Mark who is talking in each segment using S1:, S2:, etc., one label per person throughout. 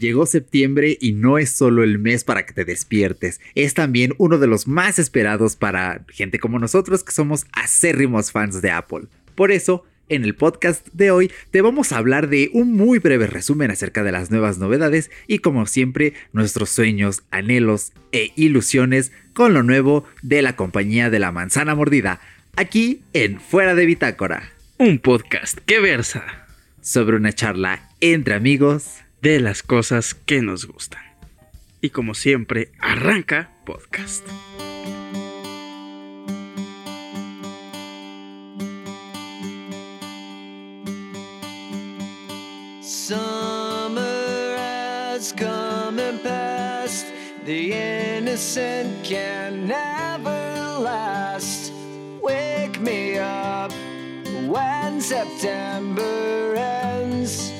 S1: Llegó septiembre y no es solo el mes para que te despiertes, es también uno de los más esperados para gente como nosotros que somos acérrimos fans de Apple. Por eso, en el podcast de hoy te vamos a hablar de un muy breve resumen acerca de las nuevas novedades y como siempre nuestros sueños, anhelos e ilusiones con lo nuevo de la compañía de la manzana mordida, aquí en Fuera de Bitácora.
S2: Un podcast que versa
S1: sobre una charla entre amigos
S2: de las cosas que nos gustan. Y como siempre, arranca podcast.
S3: Summer has come and passed. The innocent can never last. Wake me up when September ends.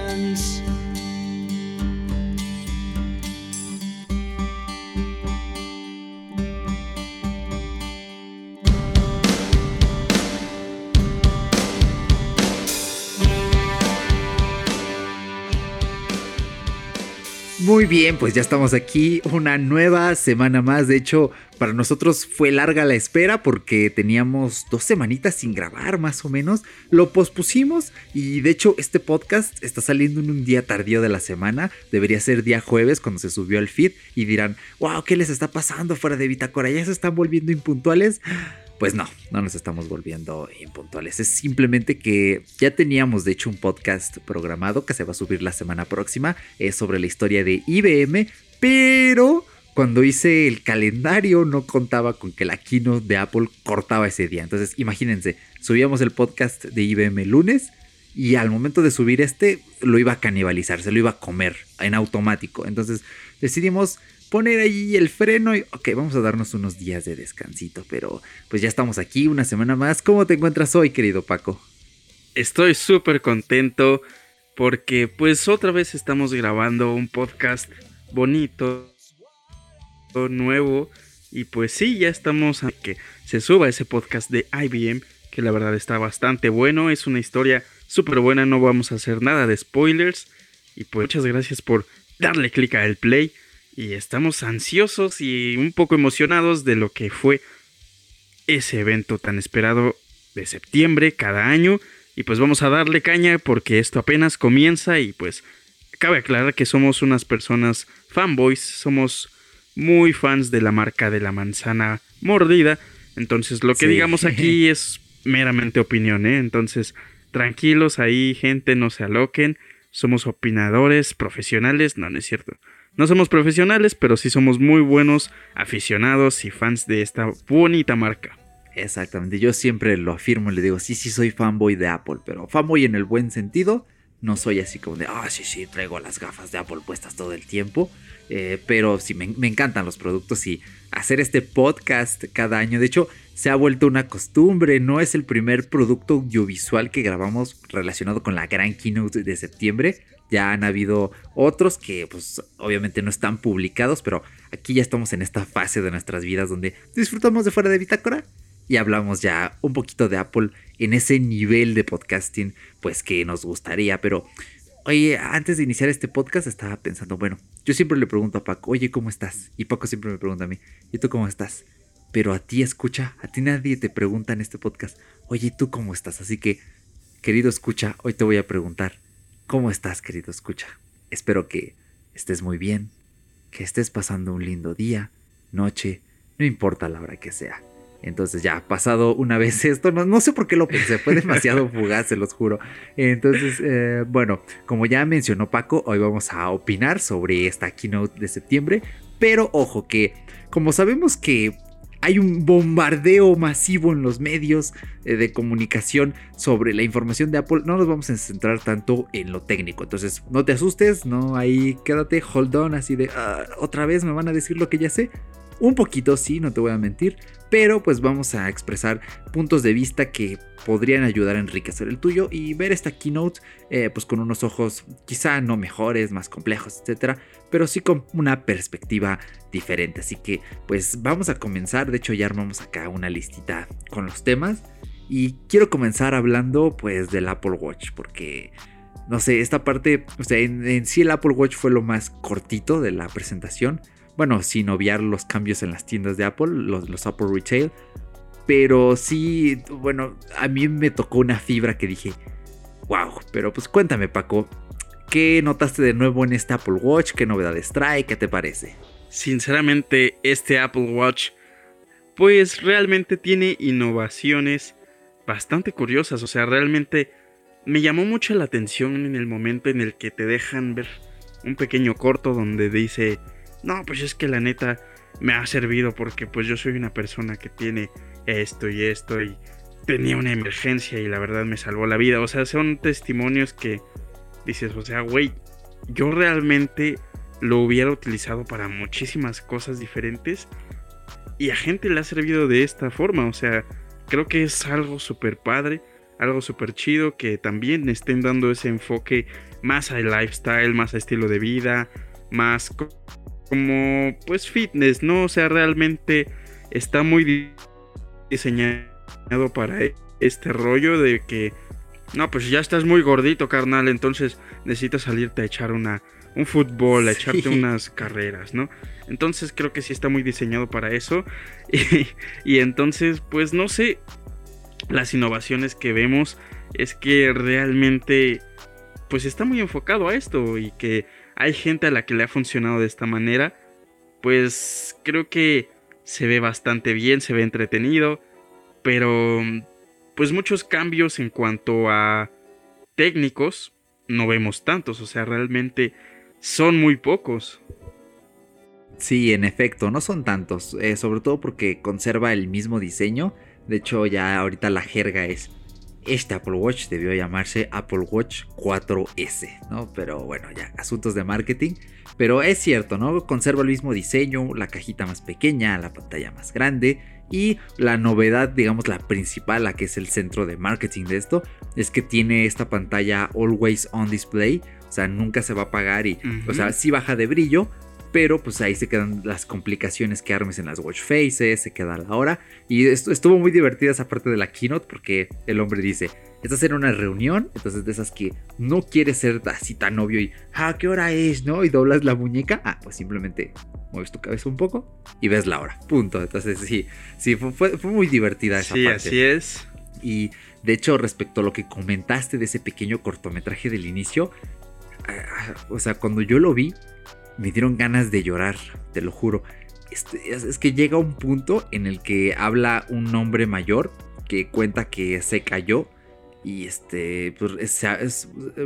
S1: Muy bien, pues ya estamos aquí, una nueva semana más. De hecho, para nosotros fue larga la espera porque teníamos dos semanitas sin grabar, más o menos. Lo pospusimos y de hecho este podcast está saliendo en un día tardío de la semana. Debería ser día jueves cuando se subió al feed y dirán, wow, ¿qué les está pasando fuera de Bitácora? ¿Ya se están volviendo impuntuales? Pues no, no nos estamos volviendo impuntuales. Es simplemente que ya teníamos, de hecho, un podcast programado que se va a subir la semana próxima. Es sobre la historia de IBM, pero cuando hice el calendario no contaba con que la keynote de Apple cortaba ese día. Entonces, imagínense, subíamos el podcast de IBM lunes y al momento de subir este lo iba a canibalizar, se lo iba a comer en automático. Entonces, decidimos poner ahí el freno y, ok, vamos a darnos unos días de descansito, pero pues ya estamos aquí una semana más. ¿Cómo te encuentras hoy, querido Paco?
S2: Estoy súper contento porque pues otra vez estamos grabando un podcast bonito, nuevo y pues sí, ya estamos a que se suba ese podcast de IBM que la verdad está bastante bueno, es una historia súper buena, no vamos a hacer nada de spoilers y pues muchas gracias por darle clic al play y estamos ansiosos y un poco emocionados de lo que fue ese evento tan esperado de septiembre cada año. Y pues vamos a darle caña porque esto apenas comienza y pues cabe aclarar que somos unas personas fanboys, somos muy fans de la marca de la manzana mordida. Entonces lo que
S1: Sí.
S2: digamos aquí es meramente opinión, ¿eh? Entonces tranquilos ahí, gente, no se aloquen. Somos opinadores profesionales, no, no es cierto. No somos profesionales, pero sí somos muy buenos aficionados y fans de esta bonita marca.
S1: Exactamente, yo siempre lo afirmo y le digo, sí, sí soy fanboy de Apple, pero fanboy en el buen sentido, no soy así como de, ah, sí, sí, traigo las gafas de Apple puestas todo el tiempo, eh, pero sí, me, me encantan los productos y hacer este podcast cada año, de hecho, se ha vuelto una costumbre, no es el primer producto audiovisual que grabamos relacionado con la gran keynote de septiembre, ya han habido otros que pues obviamente no están publicados, pero aquí ya estamos en esta fase de nuestras vidas donde disfrutamos de fuera de bitácora y hablamos ya un poquito de Apple en ese nivel de podcasting, pues que nos gustaría. Pero, oye, antes de iniciar este podcast estaba pensando, bueno, yo siempre le pregunto a Paco, oye, ¿cómo estás? Y Paco siempre me pregunta a mí, ¿y tú cómo estás? Pero a ti escucha, a ti nadie te pregunta en este podcast, oye, ¿y tú cómo estás? Así que, querido escucha, hoy te voy a preguntar, ¿cómo estás, querido escucha? Espero que estés muy bien, que estés pasando un lindo día, noche, no importa la hora que sea. Entonces ya, pasado una vez esto, no, no sé por qué lo pensé, fue demasiado fugaz, se los juro. Entonces, eh, bueno, como ya mencionó Paco, hoy vamos a opinar sobre esta keynote de septiembre. Pero ojo que, como sabemos que hay un bombardeo masivo en los medios eh, de comunicación sobre la información de Apple. No nos vamos a centrar tanto en lo técnico. Entonces, no te asustes, no ahí quédate, hold on, así de ah, otra vez me van a decir lo que ya sé. Un poquito, sí, no te voy a mentir, pero pues vamos a expresar puntos de vista que podrían ayudar a enriquecer el tuyo y ver esta keynote eh, pues con unos ojos quizá no mejores, más complejos, etcétera, pero sí con una perspectiva diferente. Así que pues vamos a comenzar, de hecho ya armamos acá una listita con los temas y quiero comenzar hablando pues del Apple Watch porque no sé, esta parte, o sea, en, en sí el Apple Watch fue lo más cortito de la presentación bueno, sin obviar los cambios en las tiendas de Apple, los, Apple Retail. Pero sí, bueno, a mí me tocó una fibra que dije, wow, pero pues cuéntame Paco, ¿qué notaste de nuevo en este Apple Watch? ¿Qué novedades trae? ¿Qué te parece?
S2: Sinceramente, este Apple Watch, pues realmente tiene innovaciones bastante curiosas, o sea, realmente me llamó mucho la atención en el momento en el que te dejan ver un pequeño corto donde dice no, pues es que la neta me ha servido porque pues yo soy una persona que tiene esto y esto y tenía una emergencia y la verdad me salvó la vida. O sea, son testimonios que dices, o sea, güey, yo realmente lo hubiera utilizado para muchísimas cosas diferentes y a gente le ha servido de esta forma. O sea, creo que es algo súper padre, algo súper chido que también estén dando ese enfoque más al lifestyle, más a estilo de vida, más como pues fitness, ¿no? O sea, realmente está muy diseñado para e-, este rollo de que no, pues ya estás muy gordito, carnal, entonces necesitas salirte a echar una un fútbol, a echarte unas carreras, ¿no? Entonces creo que sí está muy diseñado para eso. Y, y, entonces, pues no sé, las innovaciones que vemos es que realmente, pues está muy enfocado a esto y que hay gente a la que le ha funcionado de esta manera, pues creo que se ve bastante bien, se ve entretenido, pero pues muchos cambios en cuanto a técnicos no vemos tantos, o sea, realmente son muy pocos.
S1: Sí, en efecto, no son tantos, eh, sobre todo porque conserva el mismo diseño, de hecho ya ahorita la jerga es este Apple Watch debió llamarse Apple Watch 4S, ¿no? Pero bueno, ya, asuntos de marketing. Pero es cierto, ¿no? Conserva el mismo diseño, la cajita más pequeña, la pantalla más grande. Y la novedad, digamos, la principal, la que es el centro de marketing de esto, es que tiene esta pantalla always on display. O sea, nunca se va a apagar y, o sea, sí baja de brillo, pero pues ahí se quedan las complicaciones que armes en las watch faces, se queda la hora. Y esto, estuvo muy divertida esa parte de la keynote porque el hombre dice, estás en una reunión, entonces de esas que no quieres ser así tan obvio y, ah, ¿qué hora es? ¿No? Y doblas la muñeca, ah, pues simplemente mueves tu cabeza un poco y ves la hora, punto. Entonces sí, sí, fue, fue, muy divertida esa
S2: parte.
S1: Sí,
S2: así es.
S1: Y de hecho, respecto a lo que comentaste de ese pequeño cortometraje del inicio, ah, o sea, cuando yo lo vi, me dieron ganas de llorar, te lo juro. Este, es, que llega un punto en el que habla un hombre mayor que cuenta que se cayó y este, pues,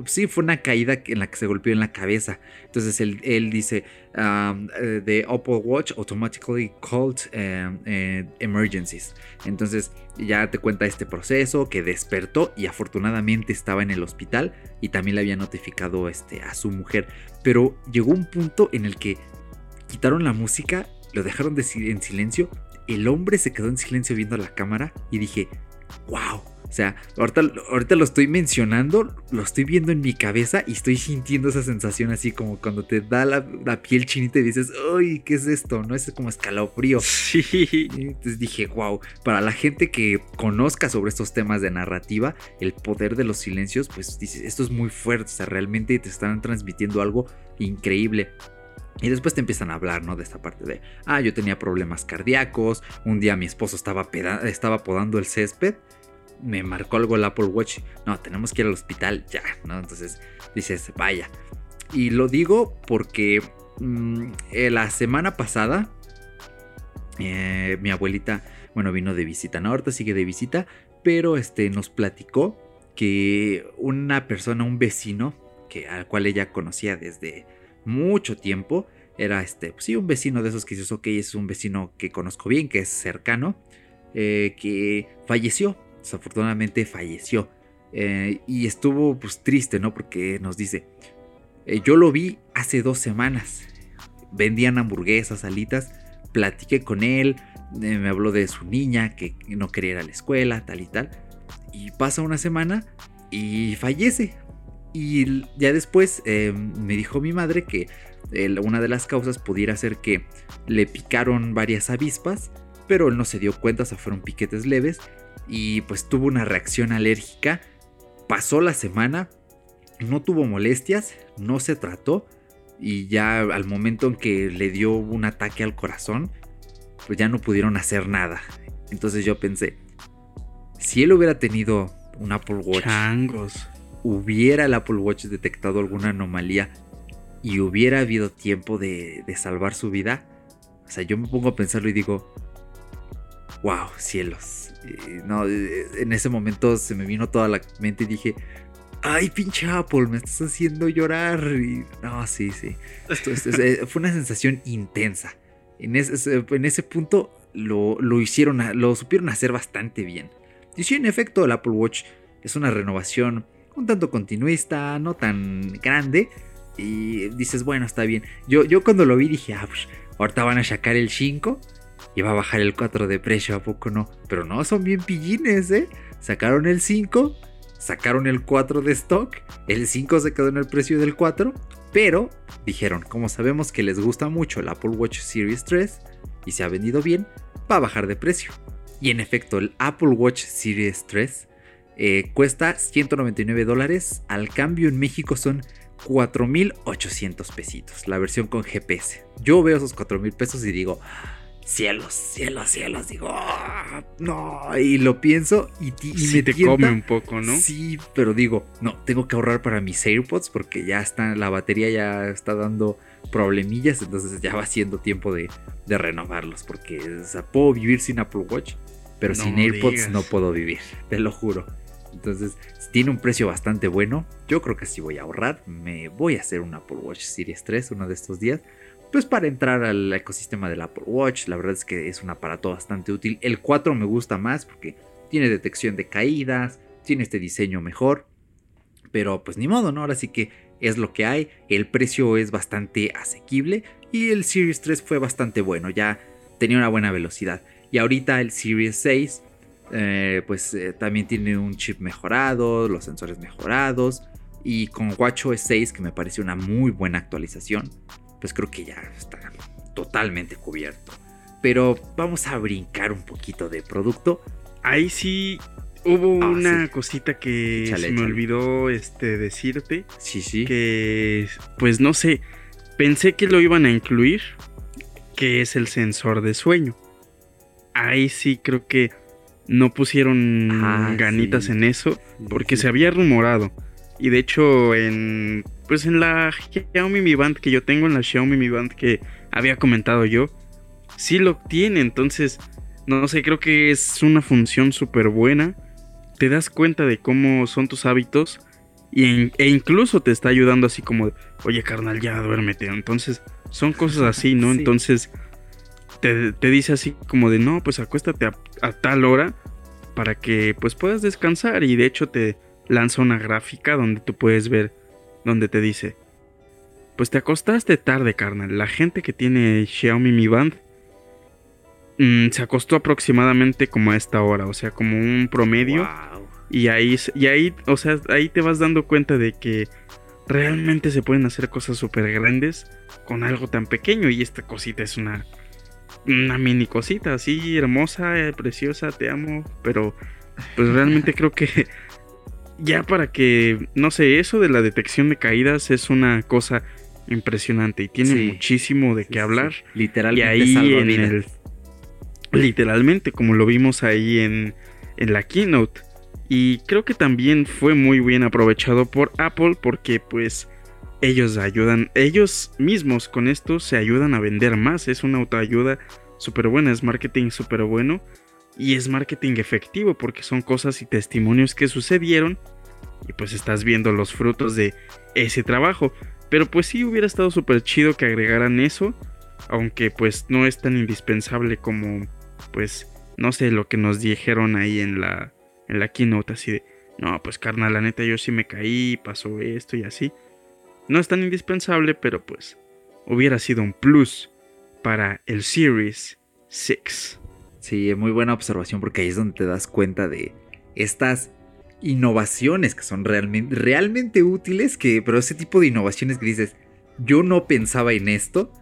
S1: sí, fue una caída en la que se golpeó en la cabeza. Entonces él, dice, um, eh, the Apple Watch automatically called um, eh, emergencies. Entonces ya te cuenta este proceso que despertó y afortunadamente estaba en el hospital y también le había notificado este, a su mujer. Pero llegó un punto en el que quitaron la música, lo dejaron en silencio, el hombre se quedó en silencio viendo la cámara y dije, wow o sea, ahorita, ahorita lo estoy mencionando, lo estoy viendo en mi cabeza y estoy sintiendo esa sensación así como cuando te da la, piel chinita y dices, ¡ay, qué es esto! ¿No? Es como escalofrío.
S2: Sí.
S1: entonces dije, wow, para la gente que conozca sobre estos temas de narrativa, el poder de los silencios, pues dices, esto es muy fuerte, o sea, realmente te están transmitiendo algo increíble. Y después te empiezan a hablar, ¿no? De esta parte de, ah, yo tenía problemas cardíacos, un día mi esposo estaba, estaba podando el césped me marcó algo el Apple Watch. No, tenemos que ir al hospital ya, ¿no? Entonces dices, vaya. Y lo digo porque mm, eh, la semana pasada, eh, mi abuelita Bueno, vino de visita, no, ahorita sigue de visita, pero este, nos platicó que una persona, un vecino, que, al cual ella conocía desde mucho tiempo, era este, pues sí, un vecino de esos que dices, ok, es un vecino que conozco bien, que es cercano, eh, que falleció, desafortunadamente falleció. Eh, y estuvo pues triste, ¿no? Porque nos dice, eh, yo lo vi hace dos semanas, vendían hamburguesas, alitas, platiqué con él, me habló de su niña que no quería ir a la escuela, tal y tal. Y pasa una semana y fallece. Y ya después me dijo mi madre que una de las causas pudiera ser que le picaron varias avispas, pero él no se dio cuenta, o sea, fueron piquetes leves y pues tuvo una reacción alérgica. Pasó la semana, no tuvo molestias, no se trató y ya al momento en que le dio un ataque al corazón, pues ya no pudieron hacer nada. Entonces yo pensé, si él hubiera tenido un Apple Watch, hubiera el Apple Watch detectado alguna anomalía y hubiera habido tiempo de, salvar su vida, o sea, yo me pongo a pensarlo y digo, wow, cielos. no, en ese momento se me vino toda la mente y dije, ay, pinche Apple, me estás haciendo llorar. Y, no, sí, sí. Eh, fue una sensación intensa. En ese, en ese punto lo, lo, hicieron, lo supieron hacer bastante bien. Y sí, en efecto, el Apple Watch es una renovación un tanto continuista, no tan grande, y dices, bueno, está bien. Yo, yo cuando lo vi dije, ah, pues, ahorita van a sacar el 5 y va a bajar el 4 de precio, ¿a poco no? Pero no, son bien pillines, ¿eh? Sacaron el 5, sacaron el 4 de stock, el 5 se quedó en el precio del 4, pero dijeron, como sabemos que les gusta mucho el Apple Watch Series 3 y se ha vendido bien, va a bajar de precio. Y en efecto, el Apple Watch Series 3 eh, cuesta 199 dólares, al cambio en México son 4.800 pesitos, la versión con GPS. Yo veo esos 4.000 pesos y digo, cielos, cielos, cielos, digo, ah, no, y lo pienso y,
S2: me te come un poco, ¿no?
S1: Sí, pero digo, no, tengo que ahorrar para mis AirPods porque ya está, la batería ya está dando problemillas, entonces ya va siendo tiempo de, renovarlos porque puedo vivir sin Apple Watch, pero sin AirPods no puedo vivir, te lo juro. Entonces, tiene un precio bastante bueno. Yo creo que si voy a ahorrar. Me voy a hacer un Apple Watch Series 3 uno de estos días. Pues para entrar al ecosistema del Apple Watch. La verdad es que es un aparato bastante útil. El 4 me gusta más porque tiene detección de caídas. Tiene este diseño mejor. Pero pues ni modo, ¿no? Ahora sí que es lo que hay. El precio es bastante asequible. Y el Series 3 fue bastante bueno. Ya tenía una buena velocidad. Y ahorita el Series 6 eh, pues eh, también tiene un chip mejorado, los sensores mejorados. Y con WatchOS 6, que me parece una muy buena actualización, pues creo que ya está totalmente cubierto. Pero vamos a brincar un poquito de producto.
S2: Ahí sí hubo ah, una cosita que se me olvidó este, decirte.
S1: Sí, sí.
S2: Que, pues no sé, pensé que lo iban a incluir, que es el sensor de sueño. Ahí sí creo que no pusieron ah, ganitas en eso porque se había rumorado. Y de hecho en pues en la Xiaomi Mi Band que yo tengo en la Xiaomi Mi Band que había comentado yo, sí lo tiene, entonces no sé, creo que es una función súper buena. Te das cuenta de cómo son tus hábitos y e incluso te está ayudando así como, oye carnal, ya duérmete. Entonces son cosas así, ¿no? Entonces te, dice así como de no, pues acuéstate a, tal hora para que pues puedas descansar y de hecho te lanza una gráfica donde tú puedes ver donde te dice pues te acostaste tarde carnal. La gente que tiene Xiaomi Mi Band mm, se acostó aproximadamente como a esta hora o sea como un promedio. Y ahí y ahí o sea ahí te vas dando cuenta de que realmente se pueden hacer cosas súper grandes con algo tan pequeño. Y esta cosita es una una mini cosita así hermosa, eh, preciosa, te amo, pero pues realmente creo que ya para que, no sé, eso de la detección de caídas es una cosa impresionante y tiene muchísimo de qué hablar.
S1: Literalmente.
S2: Y ahí en el, literalmente, como lo vimos ahí en, en la keynote. Y creo que también fue muy bien aprovechado por Apple porque pues ellos ayudan, ellos mismos con esto se ayudan a vender más. Es una autoayuda súper buena, es marketing súper bueno. Y es marketing efectivo porque son cosas y testimonios que sucedieron y pues estás viendo los frutos de ese trabajo. Pero pues sí hubiera estado súper chido que agregaran eso, aunque pues no es tan indispensable como pues no sé lo que nos dijeron ahí en la en la keynote así de no, pues carnal, la neta yo sí me caí, pasó esto y así. No es tan indispensable, pero pues hubiera sido un plus para el Series 6.
S1: Sí, muy buena observación porque ahí es donde te das cuenta de estas innovaciones que son realmente, realmente útiles, que, pero ese tipo de innovaciones que dices, yo no pensaba en esto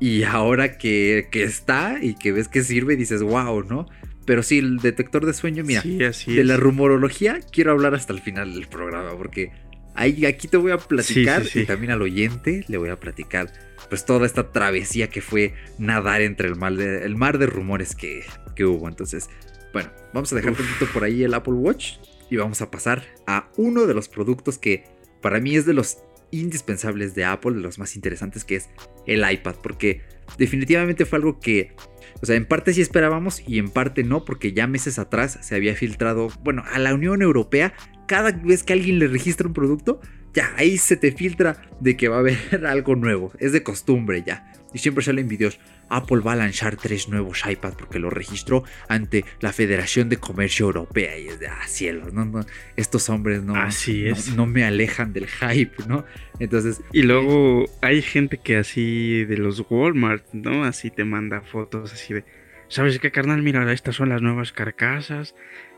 S1: y ahora que, que está y que ves que sirve dices, wow, ¿no? Pero sí, el detector de sueño, mira, de la rumorología quiero hablar hasta el final del programa porque ahí, aquí te voy a platicar y también al oyente le voy a platicar pues toda esta travesía que fue nadar entre el mar de, el mar de rumores que, que hubo. Entonces, bueno, vamos a dejar un poquito por ahí el Apple Watch y vamos a pasar a uno de los productos que para mí es de los indispensables de Apple, de los más interesantes, que es el iPad, porque definitivamente fue algo que, o sea, en parte sí esperábamos y en parte no, porque ya meses atrás se había filtrado, bueno, a la Unión Europea, cada vez que alguien le registra un producto, ya ahí se te filtra de que va a haber algo nuevo. Es de costumbre ya. Y siempre salen videos. Apple va a lanzar tres nuevos iPads porque lo registró ante la Federación de Comercio Europea. Y es de, ah, cielos, no, no, estos hombres no,
S2: así es.
S1: no, me alejan del hype, ¿no? Entonces.
S2: Y luego hay gente que así de los Walmart, ¿no? Así te manda fotos así de. ¿Sabes qué, carnal? Mira, estas son las nuevas carcasas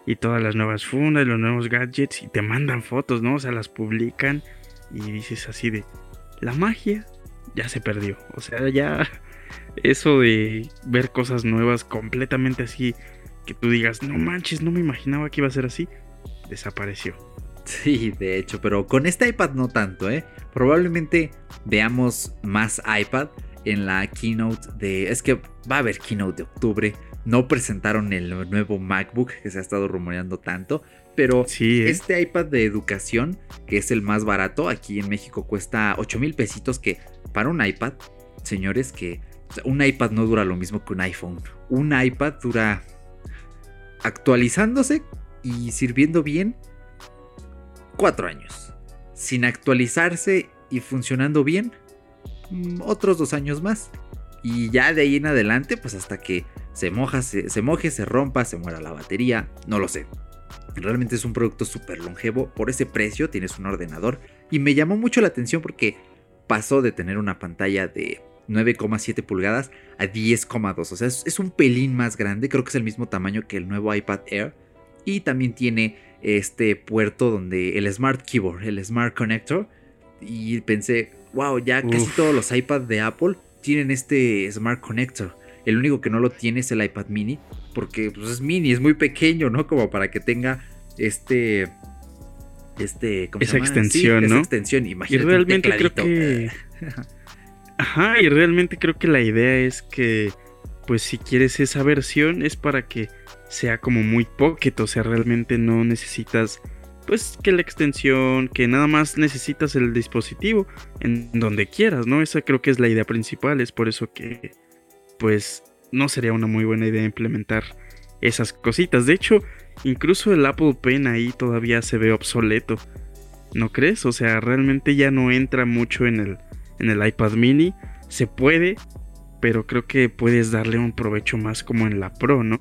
S2: y todas las nuevas fundas, los nuevos gadgets y te mandan fotos, ¿no? O sea, las publican y dices así de, la magia ya se perdió. O sea, ya eso de ver cosas nuevas completamente así, que tú digas, no manches, no me imaginaba que iba a ser así, desapareció.
S1: Sí, de hecho, pero con este iPad no tanto, ¿eh? Probablemente veamos más iPad en la keynote de... Es que va a haber keynote de octubre no presentaron el nuevo MacBook que se ha estado rumoreando tanto. Pero
S2: ¿eh?
S1: este iPad de educación, que es el más barato, aquí en México cuesta 8 mil pesitos. Que para un iPad, señores, que un iPad no dura lo mismo que un iPhone. Un iPad dura actualizándose y sirviendo bien 4 años. Sin actualizarse y funcionando bien, mm, otros 2 años más. Y ya de ahí en adelante, pues hasta que se moja, se, moje, se rompa, se muera la batería, no lo sé. Realmente es un producto súper longevo, por ese precio tienes un ordenador. Y me llamó mucho la atención porque pasó de tener una pantalla de 9,7 pulgadas a 10,2, o sea, es, un pelín más grande, creo que es el mismo tamaño que el nuevo iPad Air. Y también tiene este puerto donde el Smart Keyboard, el Smart Connector. Y pensé, wow, ya casi todos los iPads de Apple tienen este Smart Connector. El único que no lo tiene es el iPad mini, porque pues, es mini, es muy pequeño, ¿no? Como para que tenga este... Este,
S2: ¿cómo esa extensión, ¿no?
S1: Esa extensión, imagínate.
S2: Y realmente creo que... Ajá, y realmente creo que la idea es que, pues si quieres esa versión es para que sea como muy pocket, o sea, realmente no necesitas pues que la extensión, que nada más necesitas el dispositivo en donde quieras, ¿no? Esa creo que es la idea principal, es por eso que pues no sería una muy buena idea implementar esas cositas. De hecho, incluso el Apple Pen ahí todavía se ve obsoleto. ¿No crees? O sea, realmente ya no entra mucho en el, en el iPad mini. Se puede, pero creo que puedes darle un provecho más como en la Pro, ¿no?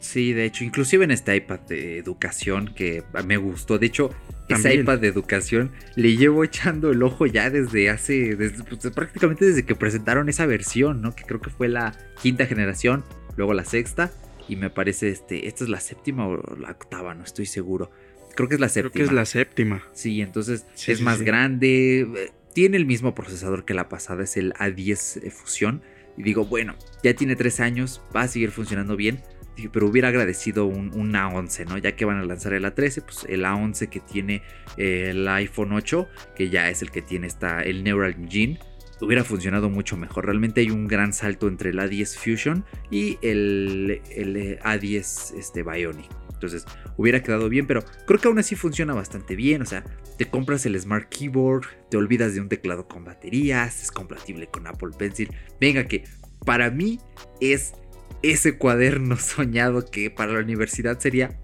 S1: Sí, de hecho, inclusive en este iPad de educación que me gustó. De hecho, ese iPad de educación le llevo echando el ojo ya desde hace, desde, pues, prácticamente desde que presentaron esa versión, ¿no? Que creo que fue la quinta generación, luego la sexta. Y me parece, este, esta es la séptima o la octava, no estoy seguro. Creo que es la séptima.
S2: Creo que es la séptima.
S1: Sí, entonces es más grande. Tiene el mismo procesador que la pasada, es el A10 Fusión. Y digo, bueno, ya tiene tres años, va a seguir funcionando bien pero hubiera agradecido un, A11, ¿no? Ya que van a lanzar el A13, pues el A11 que tiene eh, el iPhone 8, que ya es el que tiene esta, el Neural Engine, hubiera funcionado mucho mejor. Realmente hay un gran salto entre el A10 Fusion y el, el A10 este, Bionic. Entonces hubiera quedado bien, pero creo que aún así funciona bastante bien. O sea, te compras el Smart Keyboard, te olvidas de un teclado con baterías, es compatible con Apple Pencil. Venga, que para mí es ese cuaderno soñado que para la universidad sería,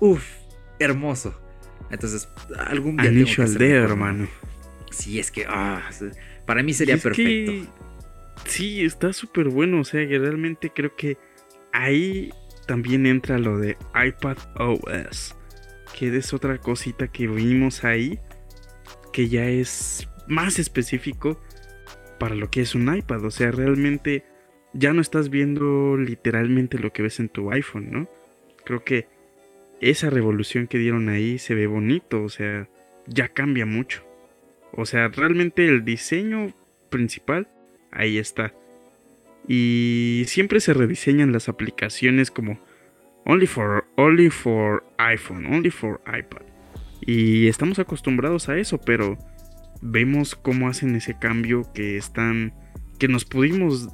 S1: uff, hermoso. Entonces, algún día... tengo que hacer
S2: hermano.
S1: Sí, es que, ah, para mí sería perfecto.
S2: que- sí, está súper bueno. O sea, que realmente creo que ahí también entra lo de iPad OS. Que es otra cosita que vimos ahí. Que ya es más específico para lo que es un iPad. O sea, realmente ya no estás viendo literalmente lo que ves en tu iPhone, ¿no? Creo que esa revolución que dieron ahí se ve bonito. O sea, ya cambia mucho. O sea, realmente el diseño principal ahí está. Y siempre se rediseñan las aplicaciones como only for only for iPhone, only for iPad. Y estamos acostumbrados a eso, pero vemos cómo hacen ese cambio que están que nos pudimos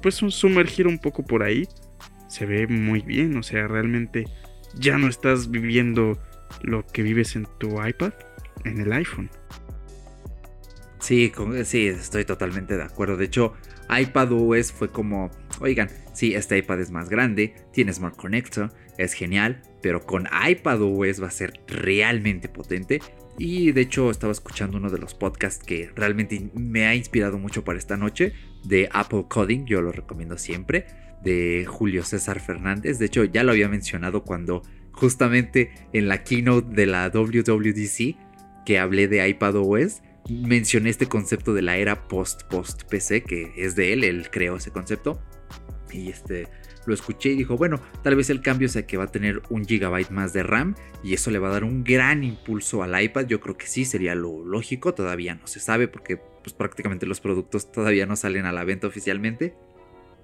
S2: pues sumergir un poco por ahí. Se ve muy bien, o sea, realmente ya no estás viviendo lo que vives en tu iPad en el iPhone.
S1: Sí, sí, estoy totalmente de acuerdo. De hecho, iPadOS fue como, oigan, sí, este iPad es más grande, tiene Smart Connector, es genial, pero con iPadOS va a ser realmente potente. Y de hecho estaba escuchando uno de los podcasts que realmente me ha inspirado mucho para esta noche, de Apple Coding, yo lo recomiendo siempre, de Julio César Fernández. De hecho, ya lo había mencionado cuando justamente en la keynote de la WWDC que hablé de iPadOS, mencioné este concepto de la era post-post PC, que es de él, él creó ese concepto. Y este lo escuché y dijo, bueno, tal vez el cambio sea que va a tener un gigabyte más de RAM y eso le va a dar un gran impulso al iPad. Yo creo que sí, sería lo lógico, todavía no se sabe porque pues prácticamente los productos todavía no salen a la venta oficialmente.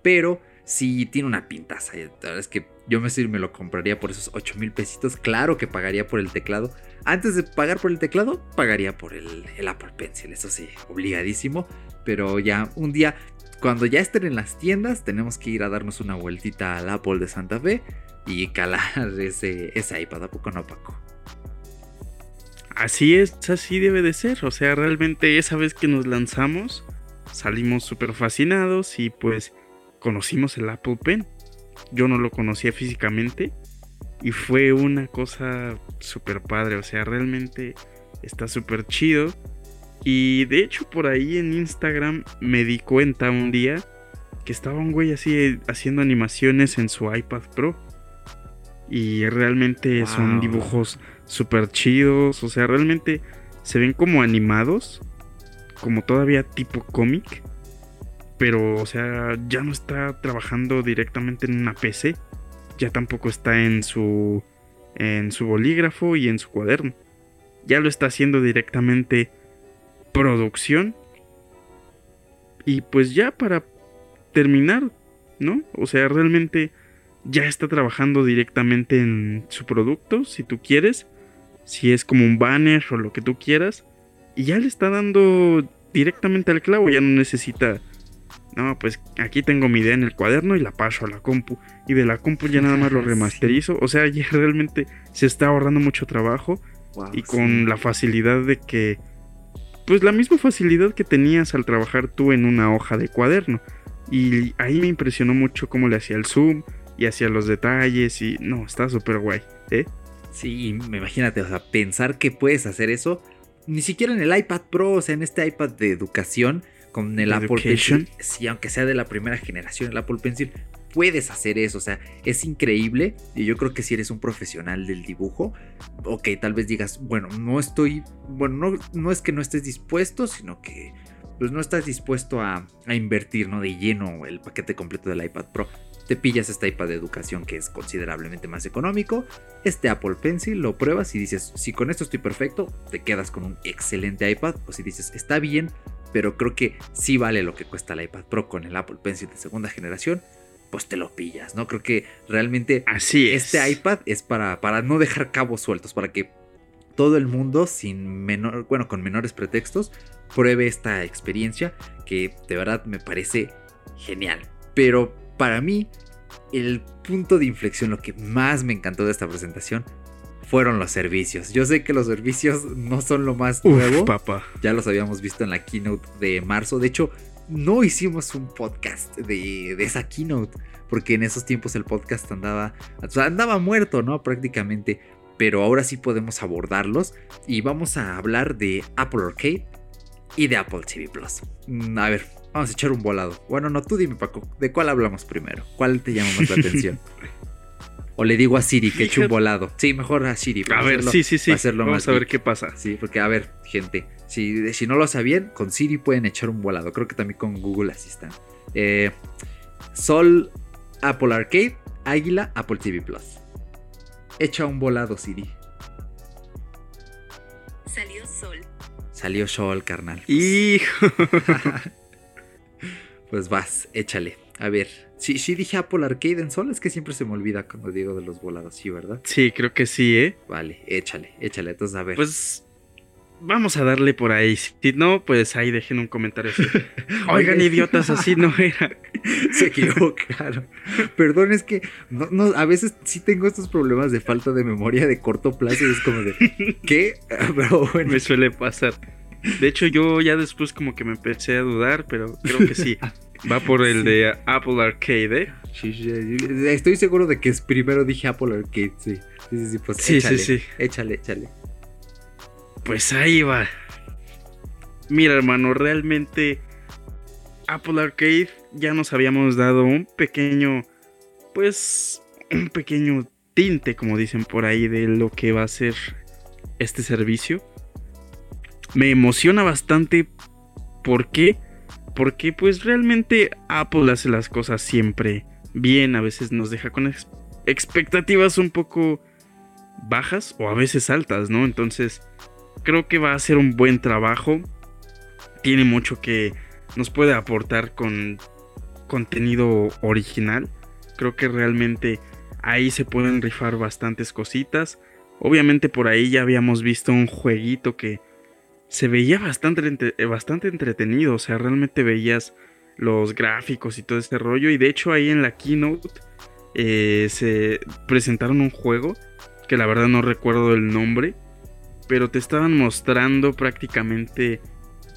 S1: Pero sí tiene una pintaza. Es que yo me, me lo compraría por esos 8 mil pesitos. Claro que pagaría por el teclado. Antes de pagar por el teclado, pagaría por el, el Apple Pencil. Eso sí, obligadísimo. Pero ya un día, cuando ya estén en las tiendas, tenemos que ir a darnos una vueltita al Apple de Santa Fe y calar ese, ese iPad. ¿A poco no, Paco?
S2: Así es, así debe de ser. O sea, realmente esa vez que nos lanzamos, salimos súper fascinados y pues conocimos el Apple Pen. Yo no lo conocía físicamente y fue una cosa súper padre. O sea, realmente está súper chido. Y de hecho por ahí en Instagram me di cuenta un día que estaba un güey así haciendo animaciones en su iPad Pro. Y realmente son dibujos súper chidos. O sea, realmente se ven como animados. Como todavía tipo cómic. Pero, o sea, ya no está trabajando directamente en una PC. Ya tampoco está en su. en su bolígrafo y en su cuaderno. Ya lo está haciendo directamente producción. Y pues ya para terminar, ¿no? O sea, realmente ya está trabajando directamente en su producto, si tú quieres. Si es como un banner o lo que tú quieras. Y ya le está dando directamente al clavo. Ya no necesita... No, pues aquí tengo mi idea en el cuaderno y la paso a la compu. Y de la compu ya nada más lo remasterizo. O sea, ya realmente se está ahorrando mucho trabajo
S1: Wow,
S2: y
S1: sí.
S2: con la facilidad de que pues la misma facilidad que tenías al trabajar tú en una hoja de cuaderno y ahí me impresionó mucho cómo le hacía el zoom y hacía los detalles y no, está súper guay, ¿eh?
S1: Sí, me imagínate, o sea, pensar que puedes hacer eso, ni siquiera en el iPad Pro, o sea, en este iPad de educación, con el Apple. Pencil, sí, aunque sea de la primera generación, el Apple Pencil, puedes hacer eso, o sea, es increíble, y yo creo que si eres un profesional del dibujo, ok, tal vez digas, bueno, no estoy, bueno, no, no es que no estés dispuesto, sino que pues no estás dispuesto a, a invertir, ¿no? De lleno el paquete completo del iPad Pro. Te pillas este iPad de educación que es considerablemente más económico, este Apple Pencil, lo pruebas y dices, si con esto estoy perfecto, te quedas con un excelente iPad, o si dices, está bien, pero creo que sí vale lo que cuesta el iPad Pro con el Apple Pencil de segunda generación, pues te lo pillas, ¿no? Creo que realmente
S2: Así es.
S1: este iPad es para, para no dejar cabos sueltos, para que todo el mundo sin menor, bueno, con menores pretextos, pruebe esta experiencia que de verdad me parece genial. Pero para mí, el punto de inflexión, lo que más me encantó de esta presentación, fueron los servicios. Yo sé que los servicios no son lo más
S2: Uf,
S1: nuevo,
S2: papá.
S1: ya los habíamos visto en la keynote de marzo. De hecho, no hicimos un podcast de, de esa keynote, porque en esos tiempos el podcast andaba, o sea, andaba muerto, ¿no? Prácticamente. Pero ahora sí podemos abordarlos y vamos a hablar de Apple Arcade y de Apple TV Plus. Mm, A ver, vamos a echar un volado. Bueno, no, tú dime, Paco, ¿de cuál hablamos primero? ¿Cuál te llama más la atención? O le digo a Siri que eche un volado. Sí, mejor a Siri.
S2: A ver,
S1: hacerlo-
S2: sí, sí, sí.
S1: hacerlo
S2: Vamos
S1: más
S2: a ver
S1: geek.
S2: qué pasa.
S1: Sí, porque a ver, gente, si, si no lo sabían, con Siri pueden echar un volado. Creo que también con Google Assistant. Eh, Sol, Apple Arcade, Águila, Apple TV Plus. Echa un volado, Siri.
S4: Salió sol.
S1: Salió Sol, carnal.
S2: Hijo.
S1: Pues vas, échale. A ver, sí, sí dije Apple Arcade en Sol, es que siempre se me olvida cuando digo de los volados, sí, ¿verdad?
S2: Sí, creo que sí, ¿eh?
S1: Vale, échale, échale. Entonces, a ver.
S2: Pues vamos a darle por ahí. Si no, pues ahí dejen un comentario. así. Oigan, idiotas, así no era.
S1: Se equivocaron. Perdón, es que no, no, a veces sí tengo estos problemas de falta de memoria de corto plazo y es como de, ¿qué? Pero bueno,
S2: Me suele pasar. De hecho, yo ya después como que me empecé a dudar, pero creo que sí. Va por el
S1: Sí.
S2: de Apple Arcade, ¿eh?
S1: sí, sí, sí, estoy seguro de que es primero dije Apple Arcade, sí. Sí, sí, sí, pues
S2: Sí, sí,
S1: échale,
S2: sí.
S1: échale, échale.
S2: Pues ahí va. Mira, hermano, realmente Apple Arcade ya nos habíamos dado un pequeño, pues, un pequeño tinte, como dicen por ahí, de lo que va a ser este servicio. Me emociona bastante. ¿Por qué? Porque pues realmente Apple hace las cosas siempre bien. A veces nos deja con ex- expectativas un poco bajas o a veces altas, ¿no? Entonces creo que va a ser un buen trabajo. Tiene mucho que nos puede aportar con contenido original. Creo que realmente ahí se pueden rifar bastantes cositas. Obviamente por ahí ya habíamos visto un jueguito que se veía bastante, eh, bastante entretenido. O sea, realmente veías los gráficos y todo este rollo. Y de hecho ahí en la keynote eh, se presentaron un juego que la verdad no recuerdo el nombre. Pero te estaban mostrando prácticamente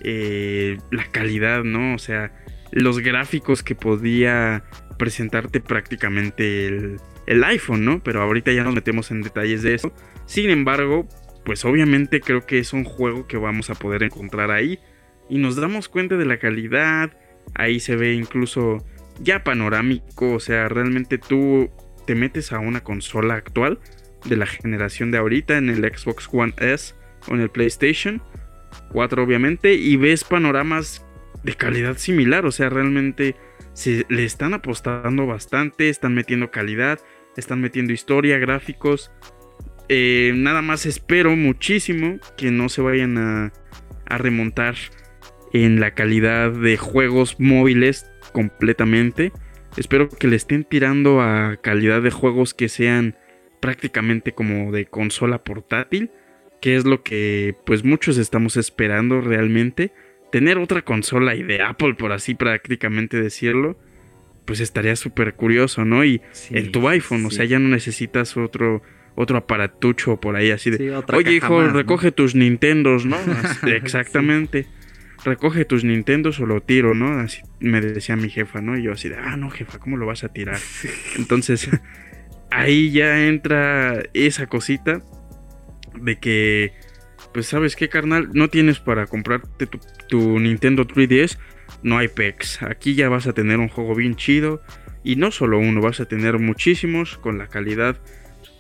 S2: eh, la calidad, ¿no? O sea, los gráficos que podía presentarte prácticamente el, el iPhone, ¿no? Pero ahorita ya nos metemos en detalles de eso. Sin embargo, pues obviamente creo que es un juego que vamos a poder encontrar ahí. Y nos damos cuenta de la calidad. Ahí se ve incluso ya panorámico. O sea, realmente tú te metes a una consola actual de la generación de ahorita en el Xbox One S o en el PlayStation 4 obviamente y ves panoramas de calidad similar, o sea, realmente se le están apostando bastante, están metiendo calidad, están metiendo historia, gráficos. Eh, nada más espero muchísimo que no se vayan a, a remontar en la calidad de juegos móviles completamente. Espero que le estén tirando a calidad de juegos que sean prácticamente como de consola portátil, que es lo que pues muchos estamos esperando realmente. Tener otra consola y de Apple, por así prácticamente decirlo, pues estaría súper curioso, ¿no? Y
S1: Sí,
S2: en tu iPhone, o sea, ya no necesitas otro otro aparatucho por ahí así de,
S1: Sí,
S2: oye
S1: caja
S2: hijo,
S1: más, ¿no?
S2: recoge tus Nintendos, ¿no? Así, Exactamente. Recoge tus Nintendos o lo tiro, ¿no? Así me decía mi jefa, ¿no? Y yo así de, ah, no, jefa, ¿cómo lo vas a tirar? Entonces, ahí ya entra esa cosita de que, pues, ¿sabes qué, carnal? No tienes para comprarte tu, tu Nintendo 3DS, no hay PEX. Aquí ya vas a tener un juego bien chido. Y no solo uno, vas a tener muchísimos con la calidad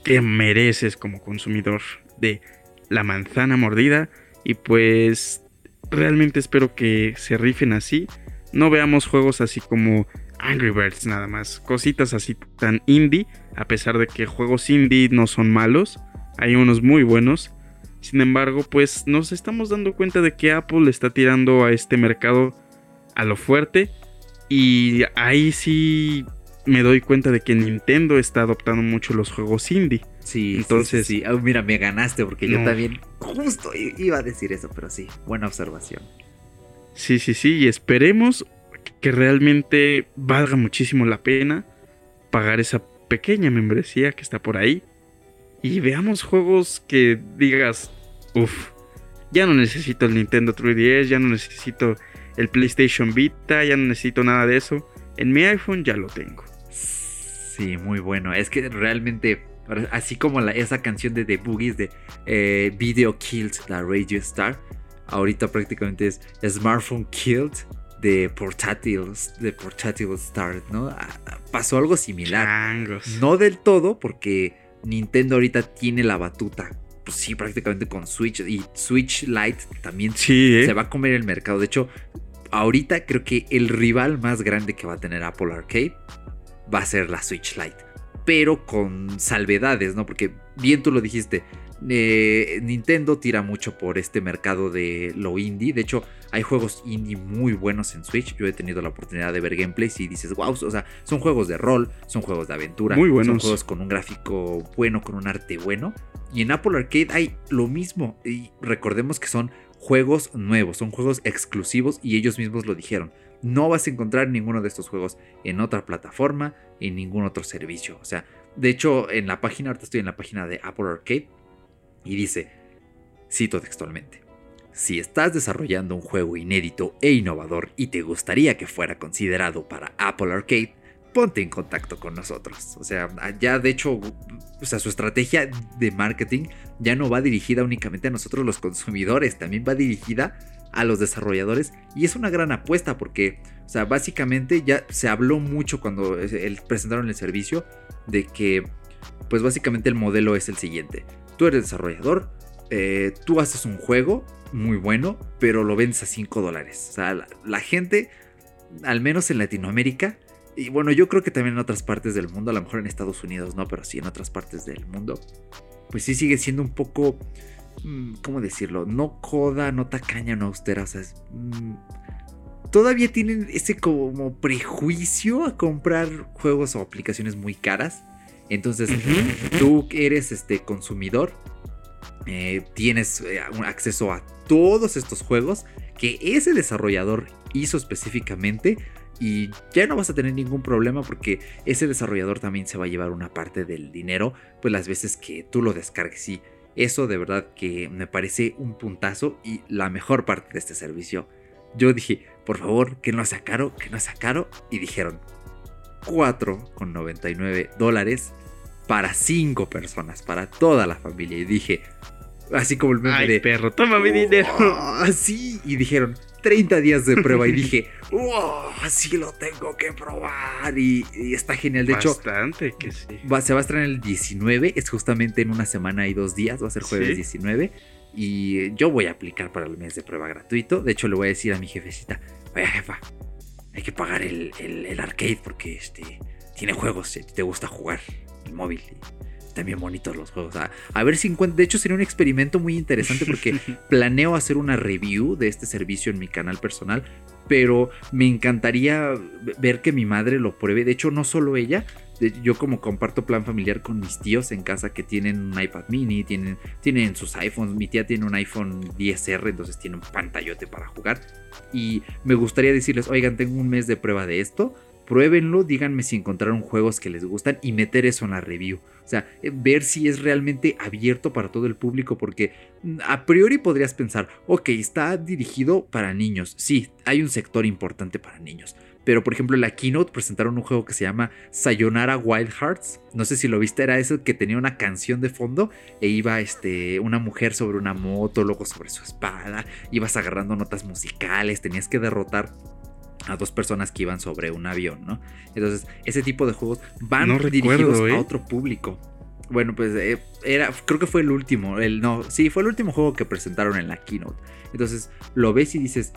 S2: que mereces como consumidor de la manzana mordida. Y pues realmente espero que se rifen así. No veamos juegos así como Angry Birds nada más. Cositas así tan indie. A pesar de que juegos indie no son malos. Hay unos muy buenos. Sin embargo, pues nos estamos dando cuenta de que Apple le está tirando a este mercado a lo fuerte. Y ahí sí me doy cuenta de que Nintendo está adoptando mucho los juegos indie.
S1: Sí,
S2: Entonces-
S1: sí, sí. Ah, mira, me ganaste porque yo también justo iba a decir eso, pero sí, buena observación.
S2: Sí, sí, sí, y esperemos que realmente valga muchísimo la pena pagar esa pequeña membresía que está por ahí y veamos juegos que digas, uff, ya no necesito el Nintendo 3DS, ya no necesito el PlayStation Vita, ya no necesito nada de eso. En mi iPhone ya lo tengo.
S1: Sí, muy bueno. Es que realmente, así como la, esa canción de The Boogies de eh, Video Killed la Radio Star, ahorita prácticamente es Smartphone Killed de Portátiles, de Portátil Star, ¿no? Ah, pasó algo similar. No del todo, porque Nintendo ahorita tiene la batuta. Pues sí, prácticamente con Switch y Switch Lite también
S2: ¿eh?
S1: se va a comer el mercado. De hecho, ahorita creo que el rival más grande que va a tener Apple Arcade va a ser la Switch Lite. Pero con salvedades, ¿no? Porque bien tú lo dijiste, eh, Nintendo tira mucho por este mercado de lo indie. De hecho, hay juegos indie muy buenos en Switch. Yo he tenido la oportunidad de ver gameplays y dices, wow, o sea, son juegos de rol, son juegos de aventura,
S2: muy buenos.
S1: son juegos con un gráfico bueno, con un arte bueno. Y en Apple Arcade hay lo mismo. Y recordemos que son juegos nuevos, son juegos exclusivos y ellos mismos lo dijeron. No vas a encontrar ninguno de estos juegos en otra plataforma, en ningún otro servicio. O sea, de hecho, en la página, ahorita estoy en la página de Apple Arcade y dice, cito textualmente, si estás desarrollando un juego inédito e innovador y te gustaría que fuera considerado para Apple Arcade, ponte en contacto con nosotros. O sea, ya de hecho, o sea, su estrategia de marketing ya no va dirigida únicamente a nosotros los consumidores, también va dirigida a los desarrolladores y es una gran apuesta porque, o sea, básicamente ya se habló mucho cuando presentaron el servicio de que, pues básicamente el modelo es el siguiente tú eres desarrollador, eh, tú haces un juego muy bueno, pero lo vendes a 5 dólares. O sea, la, gente, al menos en Latinoamérica, y bueno, yo creo que también en otras partes del mundo, a lo mejor en Estados Unidos no, pero sí en otras partes del mundo, pues sí sigue siendo un poco, mm, ¿cómo decirlo? No coda, no tacaña, no austera, o sea, mm, todavía tienen ese como prejuicio a comprar juegos o aplicaciones muy caras. Entonces, tú eres este consumidor, eh, tienes eh, acceso a todos estos juegos que ese desarrollador hizo específicamente y ya no vas a tener ningún problema porque ese desarrollador también se va a llevar una parte del dinero, pues las veces que tú lo descargues. Y eso de verdad que me parece un puntazo y la mejor parte de este servicio. Yo dije, por favor, que no sea caro, que no sea caro. Y dijeron, 4,99 dólares para 5 personas, para toda la familia. Y dije, así como el meme
S2: Ay,
S1: de
S2: perro, toma mi dinero.
S1: Así, y dijeron 30 días de prueba. y dije, wow, así lo tengo que probar. Y, está genial. De
S2: Bastante
S1: hecho,
S2: que sí.
S1: se va a estrenar el 19. Es justamente en una semana y dos días. Va a ser jueves 19. Y yo voy a aplicar para el mes de prueba gratuito. De hecho, le voy a decir a mi jefecita, oye jefa, hay que pagar el, el arcade porque este tiene juegos, si te gusta jugar el móvil. También bonitos los juegos. A, ver si encuentro. De hecho, sería un experimento muy interesante porque planeo hacer una review de este servicio en mi canal personal. Pero me encantaría ver que mi madre lo pruebe. De hecho, no solo ella. Yo como comparto plan familiar con mis tíos en casa que tienen un iPad mini, tienen, tienen sus iPhones, mi tía tiene un iPhone 10R, entonces tiene un pantallote para jugar. Y me gustaría decirles, oigan, tengo un mes de prueba de esto, pruébenlo, díganme si encontraron juegos que les gustan y meter eso en la review. O sea, eh, ver si es realmente abierto para todo el público, porque mm, a priori podrías pensar, ok, está dirigido para niños. Sí, hay un sector importante para niños. Pero por ejemplo en la keynote presentaron un juego que se llama Sayonara Wild Hearts. No sé si lo viste, era ese que tenía una canción de fondo e iba este, una mujer sobre una moto, luego sobre su espada, ibas agarrando notas musicales, tenías que derrotar a dos personas que iban sobre un avión, ¿no? Entonces, ese tipo de juegos van dirigidos a ¿eh? otro público. Bueno, pues eh, era, creo que fue el último, el no, sí, fue el último juego que presentaron en la keynote. Entonces, lo ves y dices,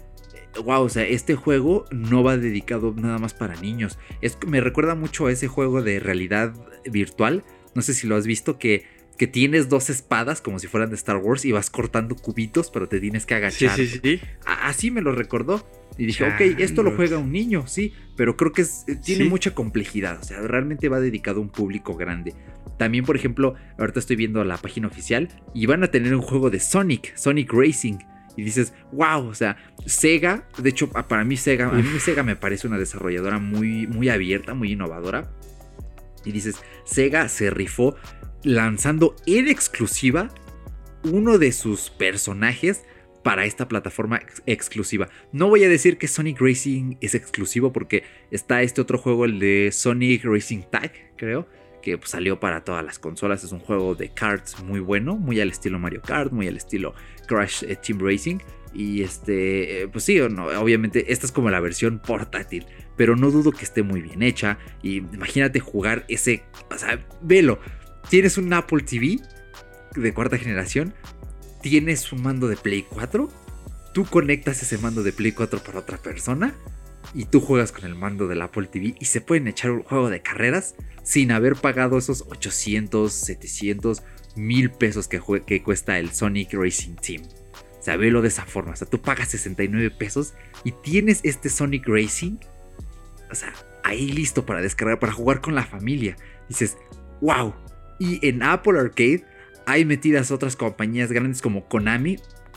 S1: wow, o sea, este juego no va dedicado nada más para niños. Es, me recuerda mucho a ese juego de realidad virtual. No sé si lo has visto que, que tienes dos espadas como si fueran de Star Wars y vas cortando cubitos, pero te tienes que agachar.
S2: Sí, sí, sí.
S1: Así me lo recordó. Y dije, ok, esto lo juega un niño, sí, pero creo que eh, tiene mucha complejidad, o sea, realmente va dedicado a un público grande. También, por ejemplo, ahorita estoy viendo la página oficial y van a tener un juego de Sonic, Sonic Racing. Y dices, wow, o sea, Sega, de hecho, para mí Sega, a mí Sega me parece una desarrolladora muy, muy abierta, muy innovadora. Y dices, Sega se rifó lanzando en exclusiva uno de sus personajes para esta plataforma ex- exclusiva. No voy a decir que Sonic Racing es exclusivo porque está este otro juego, el de Sonic Racing Tag, creo, que pues, salió para todas las consolas. Es un juego de karts muy bueno, muy al estilo Mario Kart, muy al estilo Crash eh, Team Racing. Y este, eh, pues sí, no, obviamente esta es como la versión portátil, pero no dudo que esté muy bien hecha. Y imagínate jugar ese, o sea, velo, tienes un Apple TV de cuarta generación, tienes un mando de Play 4, tú conectas ese mando de Play 4 para otra persona y tú juegas con el mando del Apple TV y se pueden echar un juego de carreras sin haber pagado esos 800, 700, 1000 pesos que, que cuesta el Sonic Racing Team. O sea, velo de esa forma. O sea, tú pagas 69 pesos y tienes este Sonic Racing. O sea, ahí listo para descargar, para jugar con la familia. Dices, wow. Y en Apple Arcade hay metidas otras compañías grandes como Konami.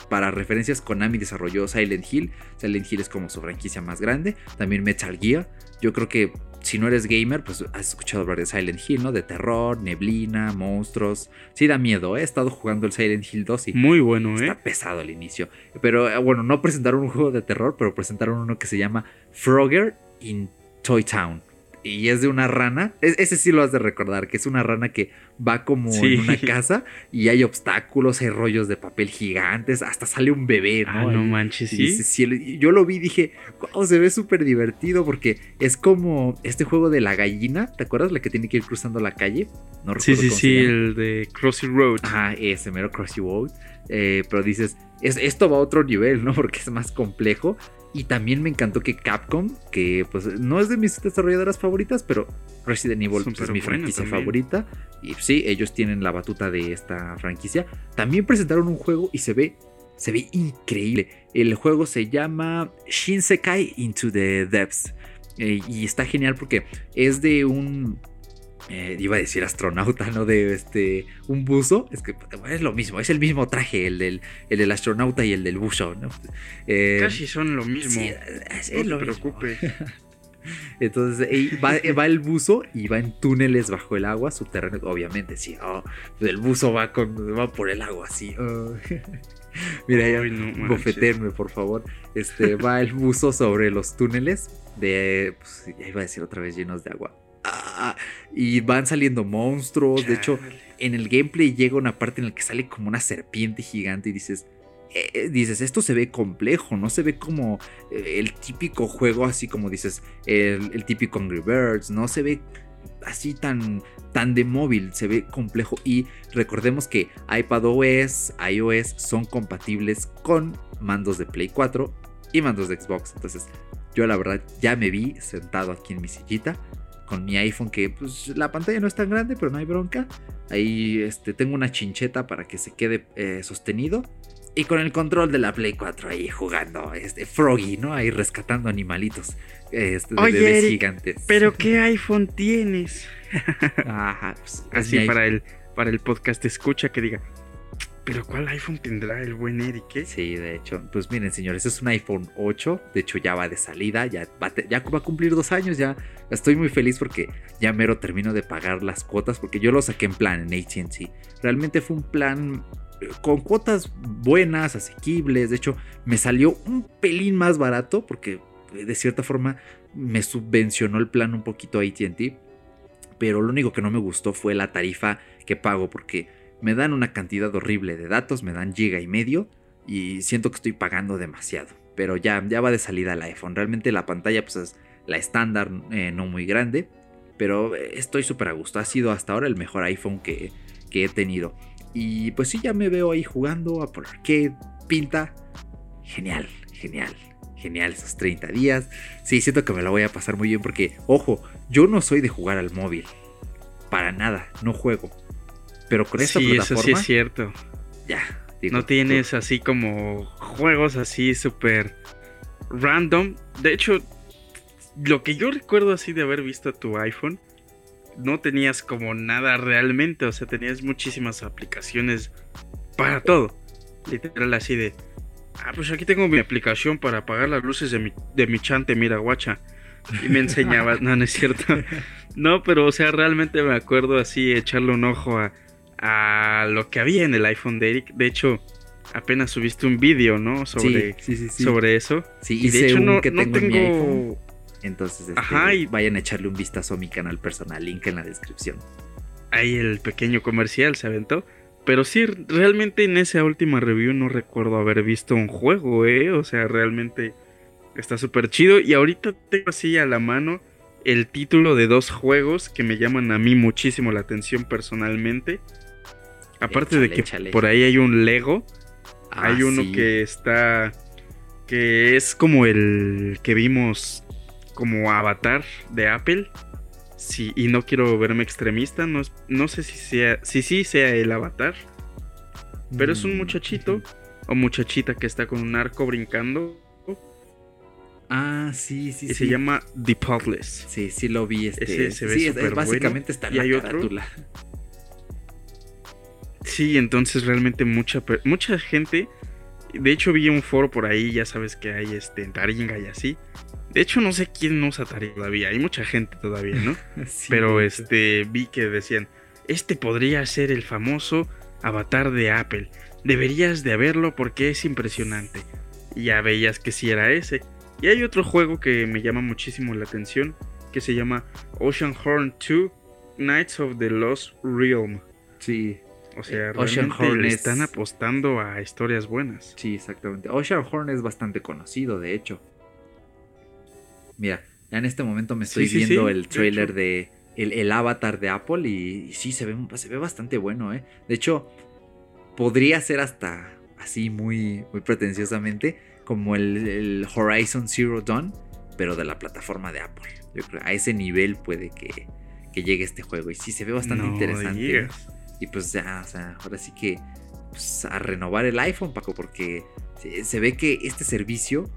S1: Para referencias, Konami desarrolló Silent Hill. Silent Hill es como su franquicia más grande. También Metal Gear. Yo creo que si no eres gamer, pues has escuchado hablar de Silent Hill, ¿no? De terror, neblina, monstruos. Sí da miedo, ¿eh? he estado jugando el Silent Hill 2 y
S2: Muy bueno, ¿eh?
S1: Está pesado al inicio. Pero eh, bueno, no presentaron un juego de terror, pero presentaron uno que se llama Frogger in Toy Town. Y es de una rana. Es- ese sí lo has de recordar, que es una rana que va como
S2: Sí.
S1: en una casa y hay obstáculos, hay rollos de papel gigantes, hasta sale un bebé, ¿no?
S2: Ah, no manches,
S1: Y
S2: sí.
S1: yo lo vi y dije, wow, se ve súper divertido porque es como este juego de la gallina, ¿te acuerdas? La que tiene que ir cruzando la calle. No recuerdo
S2: Sí, sí,
S1: cómo
S2: sí, el de Crossy Road.
S1: Ajá, ese mero Crossy Road. Eh, pero dices, es, esto va a otro nivel, ¿no? Porque es más complejo. Y también me encantó que Capcom, que pues no es de mis desarrolladoras favoritas, pero Resident Evil pues, es mi franquicia
S2: también.
S1: favorita. Y sí, ellos tienen la batuta de esta franquicia. También presentaron un juego y se ve, se ve increíble. El juego se llama Shinsekai Into the Depths. Eh, y está genial porque es de un eh, iba a decir astronauta, ¿no? De este, un buzo. Es que es lo mismo, es el mismo traje, el del, el del astronauta y el del buzo, ¿no? Eh,
S2: Casi son lo mismo.
S1: sí, es,
S2: no
S1: es
S2: te
S1: lo mismo.
S2: preocupes.
S1: Entonces eh, va, va el buzo y va en túneles bajo el agua, subterráneos. Obviamente, sí. oh, pues el buzo va, con, va por el agua, así. oh. Mira, ya,
S2: no
S1: bofetenme, por favor. Este, va el buzo sobre los túneles de, pues, ya iba a decir otra vez, llenos de agua. Ah, y van saliendo monstruos. De hecho, en el gameplay llega una parte en la que sale como una serpiente gigante y dices, eh, eh, dices, esto se ve complejo, no se ve como eh, el típico juego así como dices, el, el típico Angry Birds, no se ve así tan, tan de móvil, se ve complejo y recordemos que iPadOS, iOS son compatibles con mandos de Play 4 y mandos de Xbox, entonces yo la verdad ya me vi sentado aquí en mi sillita con mi iPhone que pues la pantalla no es tan grande, pero no hay bronca. Ahí este, tengo una chincheta para que se quede eh, sostenido. Y con el control de la Play 4 ahí jugando, este Froggy, ¿no? Ahí rescatando animalitos este, de
S2: Oye,
S1: bebés
S2: Eric,
S1: gigantes.
S2: Pero ¿qué iPhone tienes?
S1: Ajá, pues, es
S2: Así para el, para el podcast escucha que diga. Pero ¿cuál iPhone tendrá el buen Eric? eh?
S1: Sí, de hecho. Pues miren, señores, es un iPhone 8. De hecho, ya va de salida. Ya va, a cumplir dos años. Ya estoy muy feliz porque ya mero termino de pagar las cuotas. Porque yo lo saqué en plan en ATT. Realmente fue un plan eh, con cuotas buenas, asequibles. De hecho, me salió un pelín más barato. Porque eh, de cierta forma me subvencionó el plan un poquito ATT. Pero lo único que no me gustó fue la tarifa que pago. Porque me dan una cantidad horrible de datos, me dan giga y medio y siento que estoy pagando demasiado. Pero ya, ya va de salida el iPhone. Realmente la pantalla pues es la estándar, eh, no muy grande. Pero eh, estoy súper a gusto. Ha sido hasta ahora el mejor iPhone que, que he tenido. Y pues sí, ya me veo ahí jugando a por arcade. Pinta. Genial, genial. Genial esos 30 días. Sí, siento que me la voy a pasar muy bien porque, ojo, yo no soy de jugar al móvil. Para nada, no juego. Pero con esta
S2: Sí, eso sí es cierto.
S1: ya. digo,
S2: No tienes así como juegos así súper random. De hecho, lo que yo recuerdo así de haber visto tu iPhone, no tenías como nada realmente. O sea, tenías muchísimas aplicaciones para todo. Literal así de... Ah, pues aquí tengo mi aplicación para apagar las luces de mi, de mi chante, mira, guacha. Y me enseñabas, no, no es cierto. No, pero o sea, realmente me acuerdo así echarle un ojo a, a lo que había en el iPhone de Eric. De hecho, apenas subiste un vídeo, ¿no? Sobre,
S1: sí, sí, sí.
S2: sobre eso.
S1: Sí,
S2: y de hecho
S1: un
S2: no,
S1: que
S2: no
S1: tengo en mi iPhone.
S2: tengo...
S1: Entonces, este,
S2: Ajá, y-
S1: vayan a echarle un vistazo a mi canal personal, link en la descripción.
S2: Ahí el pequeño comercial se aventó. Pero sí, realmente en esa última review no recuerdo haber visto un juego, ¿eh? O sea, realmente está súper chido. Y ahorita tengo así a la mano el título de dos juegos que me llaman a mí muchísimo la atención personalmente. Aparte de que
S1: échale.
S2: por ahí hay un Lego.
S1: Ah,
S2: hay uno
S1: sí.
S2: que está... Que es como el que vimos como avatar de Apple. Sí, y no quiero verme extremista, no, es- no sé si sea, si sí sea el avatar, pero es un
S1: Mm,
S2: muchachito o muchachita que está con un arco brincando
S1: Ah, sí, sí,
S2: y
S1: sí.
S2: se llama The Potless.
S1: Sí, sí lo vi. Este,
S2: Ese se ve
S1: sí, es- básicamente
S2: bueno.
S1: está en
S2: ¿Y
S1: la
S2: hay otro? Sí, entonces realmente mucha, mucha gente, de hecho vi un foro por ahí, ya sabes que hay este en Taringa y así. De hecho no sé quién usa Taringa todavía, hay mucha gente todavía, ¿no?
S1: Sí,
S2: Pero este vi que decían, este podría ser el famoso avatar de Apple. Deberías de verlo porque es impresionante. Y ya veías que sí era ese. Y hay otro juego que me llama muchísimo la atención que se llama Ocean Horn 2 Knights of the Lost Realm.
S1: Sí,
S2: O sea,
S1: Eh, Ocean Horn
S2: le
S1: es-
S2: están apostando a historias buenas.
S1: sí, exactamente. Ocean Horn es bastante conocido, de hecho. Mira, ya en este momento me estoy
S2: Sí, sí,
S1: viendo
S2: sí,
S1: el trailer de el, el avatar de Apple y, y sí, se ve, se ve bastante bueno, ¿eh? De hecho, podría ser hasta así muy, muy pretenciosamente como el, el Horizon Zero Dawn, pero de la plataforma de Apple. Yo creo a ese nivel puede que, que llegue este juego. Y sí, se ve bastante
S2: No
S1: interesante. ¿eh? Y pues ya, o sea, ahora sí que pues, a renovar el iPhone, Paco, porque se, ve que este servicio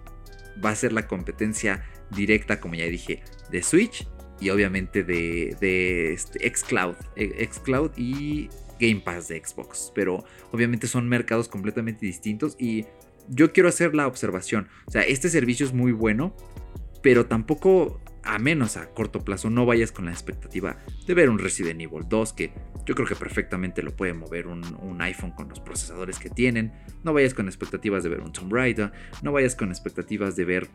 S1: va a ser la competencia directa, como ya dije, de Switch y obviamente de, de este, Xcloud, eh, Xcloud y Game Pass de Xbox. Pero obviamente son mercados completamente distintos y yo quiero hacer la observación. O sea, este servicio es muy bueno, pero tampoco, a menos a corto plazo, no vayas con la expectativa de ver un Resident Evil 2 que yo creo que perfectamente lo puede mover un, un iPhone con los procesadores que tienen. No vayas con expectativas de ver un Tomb Raider. No vayas con expectativas de ver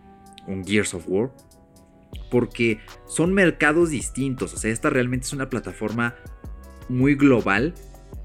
S1: un Gears of War. Porque son mercados distintos. O sea, esta realmente es una plataforma muy global.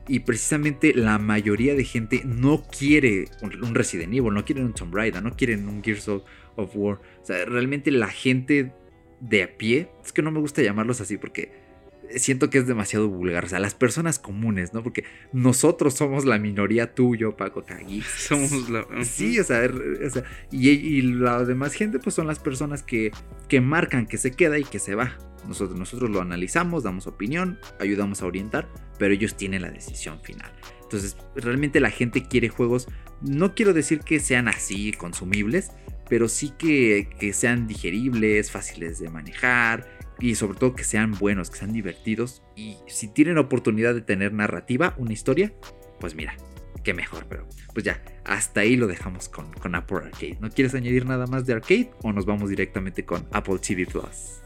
S1: Y precisamente la mayoría de gente no quiere un Resident Evil, no quieren un Tomb Raider, no quieren un Gears of, of War. O sea, realmente la gente de a pie, es que no me gusta llamarlos así porque siento que es demasiado vulgar. O sea, las personas comunes, ¿no? Porque nosotros somos la minoría, tú, yo, Paco, Kagi.
S2: Somos la.
S1: Sí, o sea, o sea, y, y la demás gente, pues son las personas que, que marcan que se queda y que se va. Nosotros, nosotros lo analizamos, damos opinión, ayudamos a orientar, pero ellos tienen la decisión final. Entonces, realmente la gente quiere juegos, no quiero decir que sean así consumibles, pero sí que, que sean digeribles, fáciles de manejar y sobre todo que sean buenos, que sean divertidos. Y si tienen oportunidad de tener narrativa, una historia, pues mira, qué mejor, pero pues ya, hasta ahí lo dejamos con, con Apple Arcade. ¿No quieres añadir nada más de Arcade o nos vamos directamente con Apple TV Plus?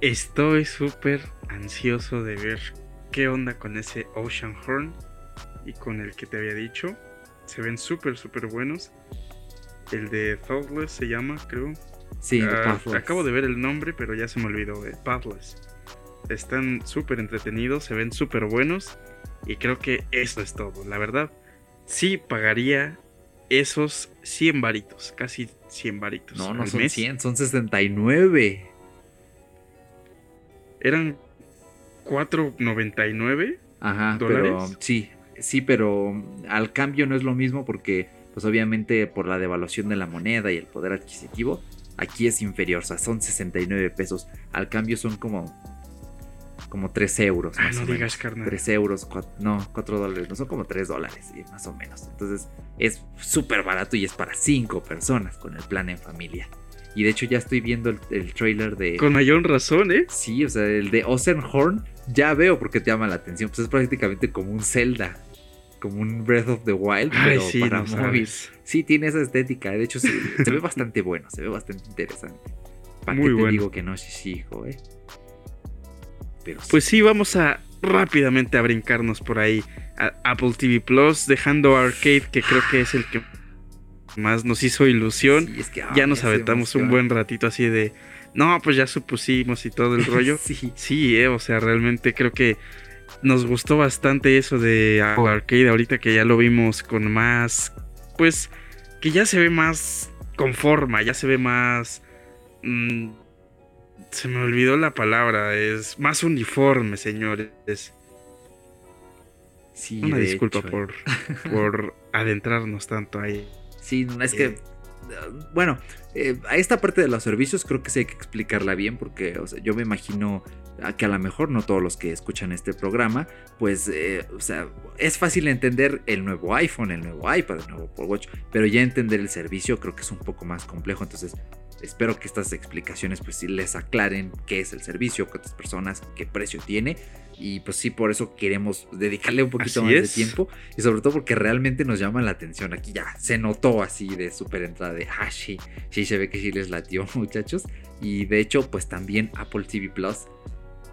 S2: Estoy súper ansioso de ver qué onda con ese Ocean Horn y con el que te había dicho. Se ven súper, súper buenos. El de Thoughtless se llama, creo.
S1: Sí,
S2: Ah,
S1: Pathless.
S2: acabo de ver el nombre, pero ya se me olvidó. eh, Pathless. Están súper entretenidos, se ven súper buenos. Y creo que eso es todo. La verdad, sí pagaría esos 100 varitos. Casi 100 varitos.
S1: No, no son
S2: mes.
S1: 100, son 69.
S2: Eran 4.99.
S1: Ajá,
S2: ¿Dólares?
S1: pero sí, sí, pero al cambio no es lo mismo porque, pues obviamente por la devaluación de la moneda y el poder adquisitivo, aquí es inferior, o sea, son 69 pesos. Al cambio son como, como 3 euros.
S2: Ah,
S1: más
S2: no
S1: o
S2: digas,
S1: menos.
S2: carnal.
S1: 3 euros, cua- no, 4 dólares, no son como 3 dólares, más o menos. Entonces es súper barato y es para 5 personas con el plan en familia. Y de hecho ya estoy viendo el, el trailer de...
S2: Con mayor razón, ¿eh?
S1: Sí, o sea, el de Oceanhorn ya veo por qué te llama la atención. Pues es prácticamente como un Zelda, como un Breath of the Wild,
S2: Ay,
S1: pero
S2: sí,
S1: para
S2: no
S1: móvil.
S2: sabes.
S1: Sí, tiene esa estética. De hecho, sí, se ve bastante bueno, se ve bastante interesante. ¿Para
S2: Muy
S1: qué te
S2: bueno.
S1: digo que no, sí, sí, hijo, eh? Pero sí.
S2: Pues sí, vamos a rápidamente a brincarnos por ahí a Apple TV Plus, dejando Arcade, que creo que es el que más nos hizo ilusión.
S1: Sí, es que,
S2: ya
S1: ay,
S2: nos aventamos un buen ratito así de, no, pues ya supusimos y todo el rollo.
S1: Sí.
S2: Sí, eh, o sea, realmente creo que nos gustó bastante eso de Apple Arcade ahorita que ya lo vimos con más, pues, que ya se ve más con forma, ya se ve más... mm, se me olvidó la palabra, es más uniforme, señores.
S1: Sí,
S2: Una disculpa
S1: hecho,
S2: por, por adentrarnos tanto ahí.
S1: Sí, no, es que. Bueno, eh, a esta parte de los servicios creo que sí hay que explicarla bien porque yo me imagino que a lo mejor no todos los que escuchan este programa, pues, eh, o sea, es fácil entender el nuevo iPhone, el nuevo iPad, el nuevo Apple Watch, pero ya entender el servicio creo que es un poco más complejo, entonces espero que estas explicaciones pues sí les aclaren qué es el servicio, cuántas personas, qué precio tiene. Y pues sí, por eso queremos dedicarle un poquito
S2: Así
S1: más
S2: es.
S1: de tiempo. Y sobre todo porque realmente nos llama la atención. Aquí ya se notó así de súper entrada de, ah, sí, sí se ve que sí les latió, muchachos. Y de hecho, pues también Apple TV Plus,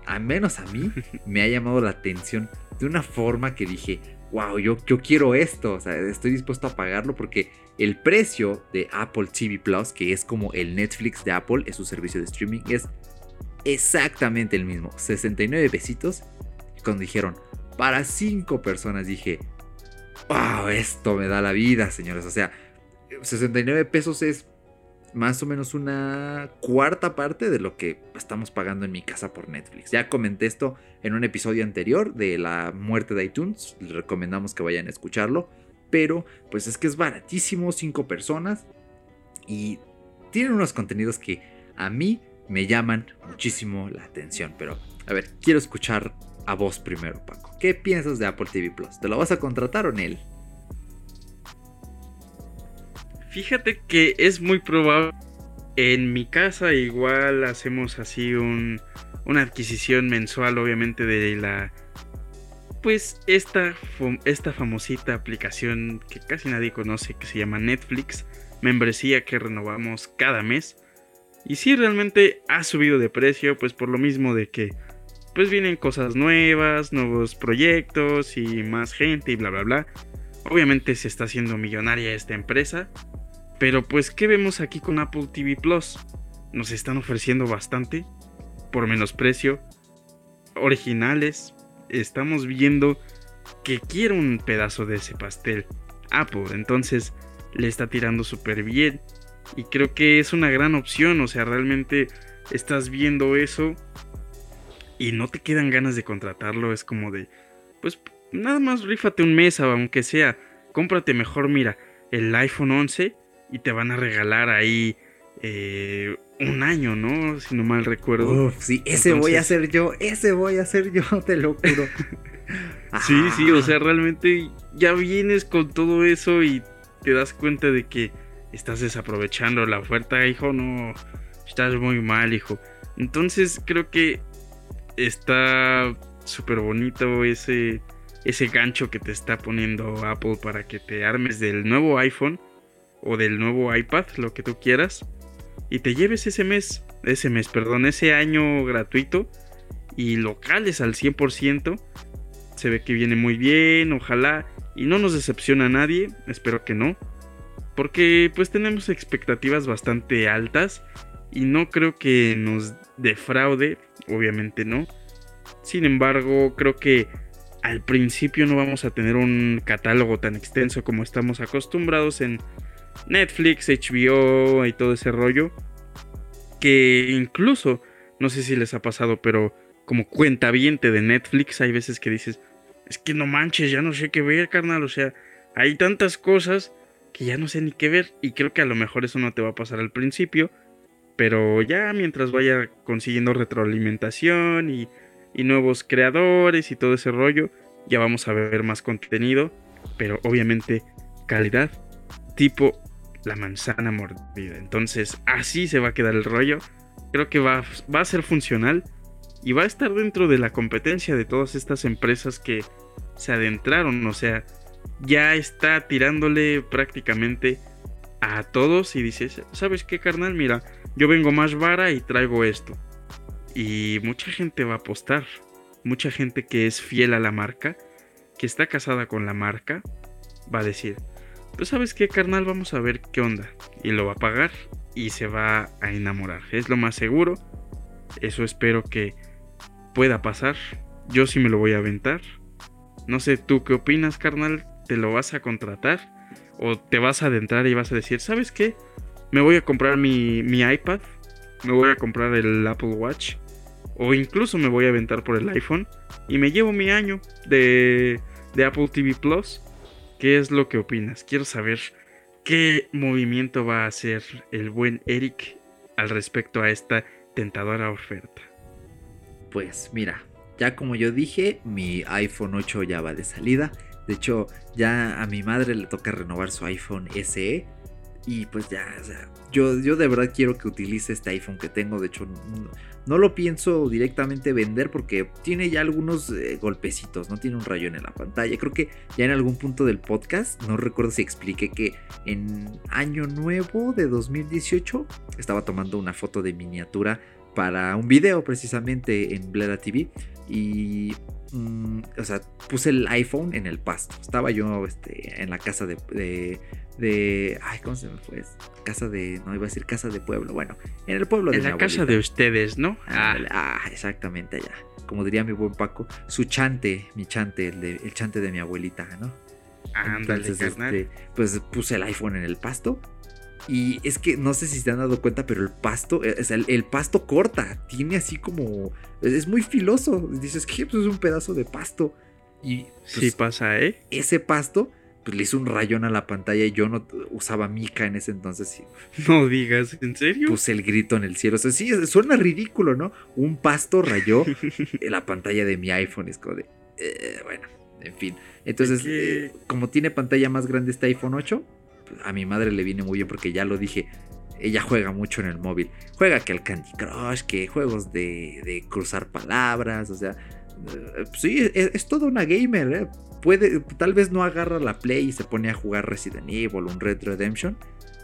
S1: al menos a mí, me ha llamado la atención de una forma que dije, wow, yo, yo quiero esto. O sea, estoy dispuesto a pagarlo porque el precio de Apple TV Plus, que es como el Netflix de Apple, es su servicio de streaming, es exactamente el mismo. 69 pesitos. Y cuando dijeron, para 5 personas, dije, wow, esto me da la vida, señores. O sea, 69 pesos es más o menos una cuarta parte de lo que estamos pagando en mi casa por Netflix. Ya comenté esto en un episodio anterior de la muerte de iTunes. Les recomendamos que vayan a escucharlo. Pero pues es que es baratísimo, 5 personas. Y tienen unos contenidos que a mí me llaman muchísimo la atención. Pero a ver, quiero escuchar a vos primero, Paco. ¿Qué piensas de Apple TV Plus? ¿Te lo vas a contratar o Nel?
S2: Fíjate que es muy probable. En mi casa igual hacemos así un, una adquisición mensual, obviamente, de la... Pues esta, esta famosita aplicación que casi nadie conoce, que se llama Netflix, membresía que renovamos cada mes. Y sí, realmente ha subido de precio, pues por lo mismo de que pues vienen cosas nuevas, nuevos proyectos y más gente y bla bla bla. Obviamente se está haciendo millonaria esta empresa, pero pues ¿qué vemos aquí con Apple TV Plus? Nos están ofreciendo bastante por menos precio, originales. Estamos viendo que quiere un pedazo de ese pastel Apple, entonces le está tirando súper bien y creo que es una gran opción, o sea, realmente estás viendo eso y no te quedan ganas de contratarlo, es como de, pues nada más rífate un mes, aunque sea, cómprate mejor, mira, el iPhone 11 y te van a regalar ahí eh, un año, ¿no? Si no mal recuerdo.
S1: Uf, sí, ese voy a ser yo, ese voy a ser yo, te lo juro.
S2: Sí, sí, o sea, realmente ya vienes con todo eso y te das cuenta de que estás desaprovechando la oferta, hijo, no, estás muy mal, hijo. Entonces creo que está súper bonito ese, ese gancho que te está poniendo Apple para que te armes del nuevo iPhone o del nuevo iPad, lo que tú quieras, y te lleves ese mes, ese mes, perdón, ese año gratuito y locales al 100%. Se ve que viene muy bien, ojalá. Y no nos decepciona a nadie, espero que no. Porque pues tenemos expectativas bastante altas. Y no creo que nos defraude, obviamente no. Sin embargo, creo que al principio no vamos a tener un catálogo tan extenso como estamos acostumbrados en Netflix, HBO y todo ese rollo. Que incluso, no sé si les ha pasado, pero como cuentaviente de Netflix, hay veces que dices, es que no manches, ya no sé qué ver, carnal. O sea, hay tantas cosas que ya no sé ni qué ver. Y creo que a lo mejor eso no te va a pasar al principio. Pero ya mientras vaya consiguiendo retroalimentación y, y nuevos creadores y todo ese rollo, ya vamos a ver más contenido. Pero obviamente calidad tipo la manzana mordida. Entonces así se va a quedar el rollo. Creo que va, va a ser funcional y va a estar dentro de la competencia de todas estas empresas que se adentraron. O sea, ya está tirándole prácticamente a todos y dices, ¿sabes qué, carnal? Mira, yo vengo más vara y traigo esto. Y mucha gente va a apostar. mucha gente que es fiel a la marca, que está casada con la marca, va a decir, pues sabes qué, carnal, vamos a ver qué onda. Y lo va a pagar y se va a enamorar. Es lo más seguro. Eso espero que pueda pasar. Yo sí me lo voy a aventar. No sé, ¿tú qué opinas, carnal? ¿Te lo vas a contratar? ¿O te vas a adentrar y vas a decir, ¿sabes qué? Me voy a comprar mi, mi iPad. Me voy a comprar el Apple Watch. O incluso me voy a aventar por el iPhone. Y me llevo mi año de, de Apple TV Plus. ¿Qué es lo que opinas? Quiero saber qué movimiento va a hacer el buen Eric al respecto a esta tentadora oferta.
S1: Pues mira, ya como yo dije, mi iPhone 8 ya va de salida. De hecho, ya a mi madre le toca renovar su iPhone SE. Y pues ya, o sea, yo, yo de verdad quiero que utilice este iPhone que tengo. De hecho, no, lo pienso directamente vender porque tiene ya algunos eh, golpecitos, no tiene un rayón en la pantalla. Creo que ya en algún punto del podcast, no recuerdo si expliqué que en año nuevo de 2018 estaba tomando una foto de miniatura para un video precisamente en Bleda TV y mm, o sea, puse el iPhone en el pasto. Estaba yo este, en la casa de, de, Ay, ¿cómo se me fue? Casa de. No iba a decir casa de pueblo. Bueno, en el pueblo de
S2: En la casa de ustedes, ¿no?
S1: Ah. ah, exactamente allá. Como diría mi buen Paco, su chante, mi chante, el, de, el chante de mi abuelita, ¿no?
S2: Ándale,
S1: Entonces, este, pues puse el iPhone en el pasto. Y es que no sé si se han dado cuenta, pero el pasto, eh, el, el pasto corta, tiene así como. Es es muy filoso. Dices que pues, es un pedazo de pasto. Y pues,
S2: Sí pasa, ¿eh?
S1: ese pasto, pues le hizo un rayón a la pantalla. Y yo no usaba mica en ese entonces. Y
S2: No digas, ¿en serio?
S1: puse el grito en el cielo. O sea, sí, suena ridículo, ¿no? Un pasto rayó la pantalla de mi iPhone. Es como de. eh, bueno, en fin. Entonces, eh, como tiene pantalla más grande este iPhone 8, pues, a mi madre le viene muy bien porque ya lo dije. Ella juega mucho en el móvil. Juega que al Candy Crush, que juegos de, de cruzar palabras. O sea, eh, pues sí, es, es toda una gamer. ¿eh? Puede, tal vez no agarra la Play y se pone a jugar Resident Evil, un Red Redemption.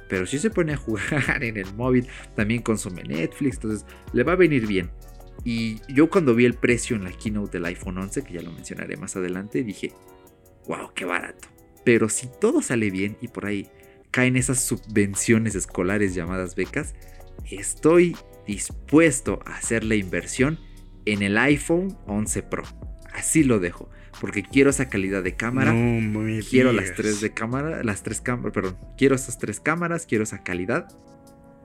S1: Pero sí se pone a jugar en el móvil. También consume Netflix. Entonces le va a venir bien. Y yo cuando vi el precio en la keynote del iPhone 11, que ya lo mencionaré más adelante, dije, wow, qué barato. Pero si todo sale bien y por ahí caen esas subvenciones escolares llamadas becas, estoy dispuesto a hacer la inversión en el iPhone 11 Pro. Así lo dejo, porque quiero esa calidad de cámara.
S2: No me
S1: Quiero las tres de cámara, las tres cámaras, perdón, quiero esas tres cámaras, quiero esa calidad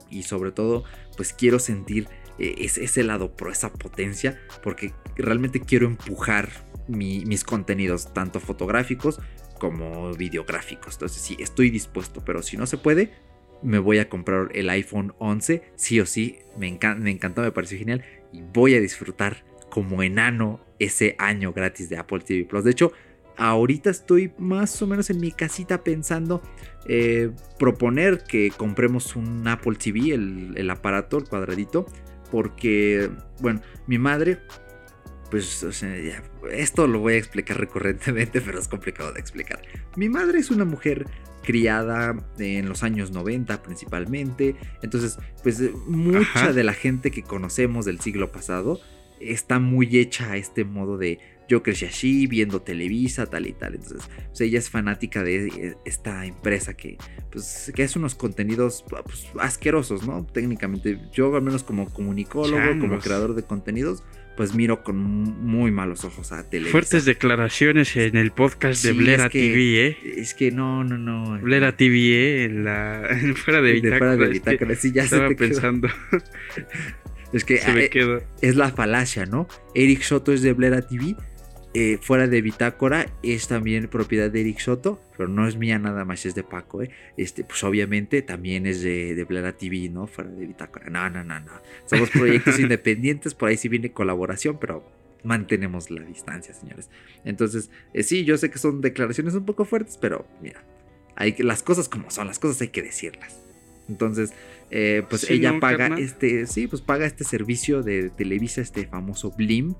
S1: y sobre todo, pues quiero sentir eh, ese, ese lado pro, esa potencia, porque realmente quiero empujar mi- mis contenidos, tanto fotográficos como videográficos. Entonces, sí, estoy dispuesto, pero si no se puede, me voy a comprar el iPhone 11, sí o sí, me, encan- me encantó, me pareció genial y voy a disfrutar como enano ese año gratis de Apple TV Plus. De hecho, ahorita estoy más o menos en mi casita pensando eh, proponer que compremos un Apple TV, el, el aparato, el cuadradito, porque, bueno, mi madre, pues, o sea, ya, esto lo voy a explicar recurrentemente, pero es complicado de explicar. Mi madre es una mujer criada en los años 90 principalmente, entonces, pues, mucha
S2: Ajá.
S1: de la gente que conocemos del siglo pasado está muy hecha a este modo de yo crecí así, viendo Televisa, tal y tal. Entonces, pues, ella es fanática de esta empresa que, pues, que hace unos contenidos pues, asquerosos, ¿no? Técnicamente, yo al menos como comunicólogo, como creador de contenidos, pues miro con muy malos ojos a Televisa.
S2: Fuertes declaraciones en el podcast de Blera
S1: es que-
S2: TV, ¿eh?
S1: Es que no, no, no.
S2: Blera TV, ¿eh? En la... en fuera de
S1: de fuera
S2: bitácora.
S1: de
S2: es que
S1: bitácora, sí, ya se
S2: Estaba
S1: te quedó.
S2: pensando,
S1: Es que
S2: se me
S1: eh,
S2: quedó.
S1: es la falacia, ¿no? Eric Soto es de Blera TV. eh, fuera de Bitácora es también propiedad de Eric Soto, pero no es mía nada más, es de Paco, ¿eh? Este, pues obviamente también es de, de Blera TV, ¿no? Fuera de Bitácora. No, no, no, no. Somos proyectos independientes, por ahí sí viene colaboración, pero mantenemos la distancia, señores. Entonces, eh, sí, yo sé que son declaraciones un poco fuertes, pero mira, hay que, las cosas como son, las cosas hay que decirlas. Entonces, eh, pues
S2: Sí,
S1: ella
S2: ¿no,
S1: paga este, sí, pues paga este servicio de Televisa, este famoso Blim.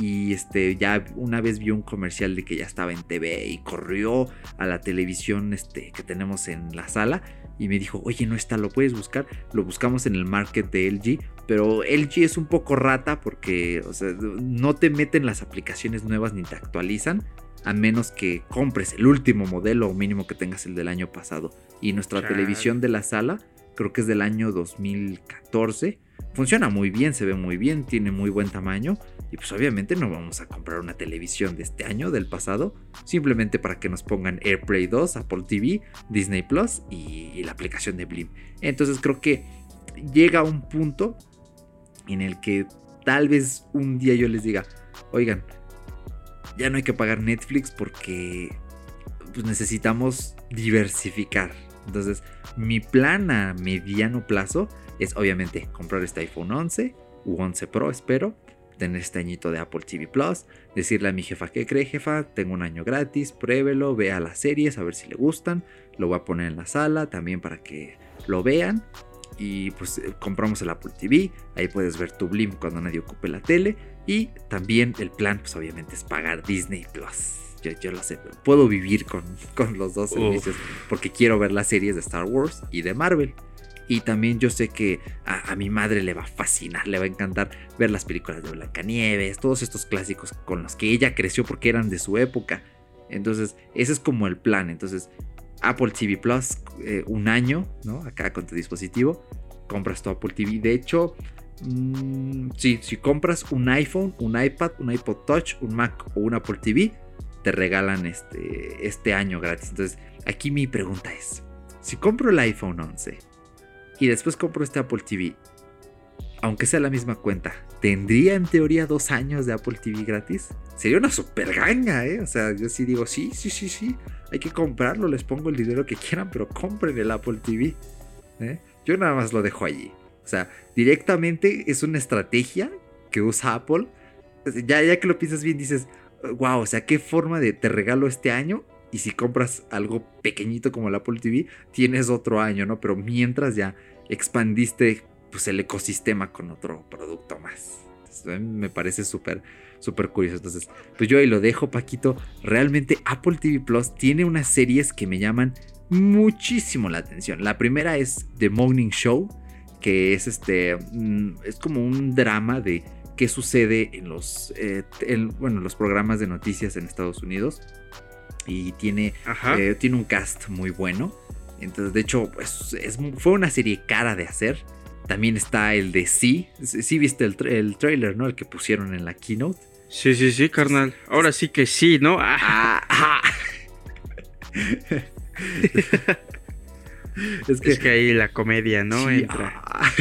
S1: Y este, ya una vez vio un comercial de que ya estaba en TV y corrió a la televisión este, que tenemos en la sala. y me dijo, oye, no está, lo puedes buscar. Lo buscamos en el market de LG, pero LG es un poco rata porque o sea, no te meten las aplicaciones nuevas ni te actualizan a menos que compres el último modelo o mínimo que tengas el del año pasado. Y nuestra
S2: Chale.
S1: televisión de la sala, creo que es del año 2014, funciona muy bien, se ve muy bien, tiene muy buen tamaño. Y pues obviamente no vamos a comprar una televisión de este año, del pasado, simplemente para que nos pongan AirPlay 2, Apple TV, Disney Plus y, la aplicación de Blim. Entonces creo que llega un punto en el que tal vez un día yo les diga, oigan, ya no hay que pagar Netflix porque pues, necesitamos diversificar. Entonces, mi plan a mediano plazo es obviamente comprar este iPhone 11 u 11 Pro, espero. Tener este añito de Apple TV Plus. Decirle a mi jefa, ¿qué cree jefa? Tengo un año gratis, pruébelo, vea las series, a ver si le gustan. Lo voy a poner en la sala también para que lo vean. Y pues eh, compramos el Apple TV. Ahí puedes ver tu Blim cuando nadie ocupe la tele. Y también el plan, pues obviamente es pagar Disney Plus. Yo, yo lo sé, puedo vivir con, con los dos
S2: Uf.
S1: servicios porque quiero ver las series de Star Wars y de Marvel. Y también yo sé que a, a mi madre le va a fascinar, le va a encantar ver las películas de Blancanieves, todos estos clásicos con los que ella creció porque eran de su época. Entonces, ese es como el plan. Entonces, Apple TV Plus, eh, un año, ¿no? Acá con tu dispositivo, compras tu Apple TV. De hecho, mm, sí, si compras un iPhone, un iPad, un iPod Touch, un Mac o un Apple TV, te regalan este, este año gratis. Entonces, aquí mi pregunta es, si compro el iPhone 11 y después compro este Apple TV, aunque sea la misma cuenta, ¿tendría en teoría dos años de Apple TV gratis? Sería una super ganga, ¿eh? O sea, yo sí digo, sí, sí, sí, sí, hay que comprarlo, les pongo el dinero que quieran, pero compren el Apple TV. ¿eh? Yo nada más lo dejo allí. O sea, directamente es una estrategia que usa Apple. Ya, ya que lo piensas bien, dices, wow, o sea, qué forma de te regalo este año. Y si compras algo pequeñito como el Apple TV, tienes otro año, ¿no? Pero mientras ya expandiste pues, el ecosistema con otro producto más. Me parece súper, súper curioso. Entonces, pues yo ahí lo dejo, Paquito. Realmente Apple TV Plus tiene unas series que me llaman muchísimo la atención. La primera es The Morning Show, que es este, mm, es como un drama de qué sucede en los, eh, en, bueno, los programas de noticias en Estados Unidos. Y tiene, eh, tiene un cast muy bueno. Entonces, de hecho, pues, es, fue una serie cara de hacer. También está el de Sí. Sí viste el, el trailer, ¿no? El que pusieron en la keynote.
S2: Sí, sí, sí, carnal. Ahora sí que sí, ¿no? Ah,
S1: es que,
S2: es que ahí la comedia, ¿no?
S1: sí,
S2: Entra.
S1: ah.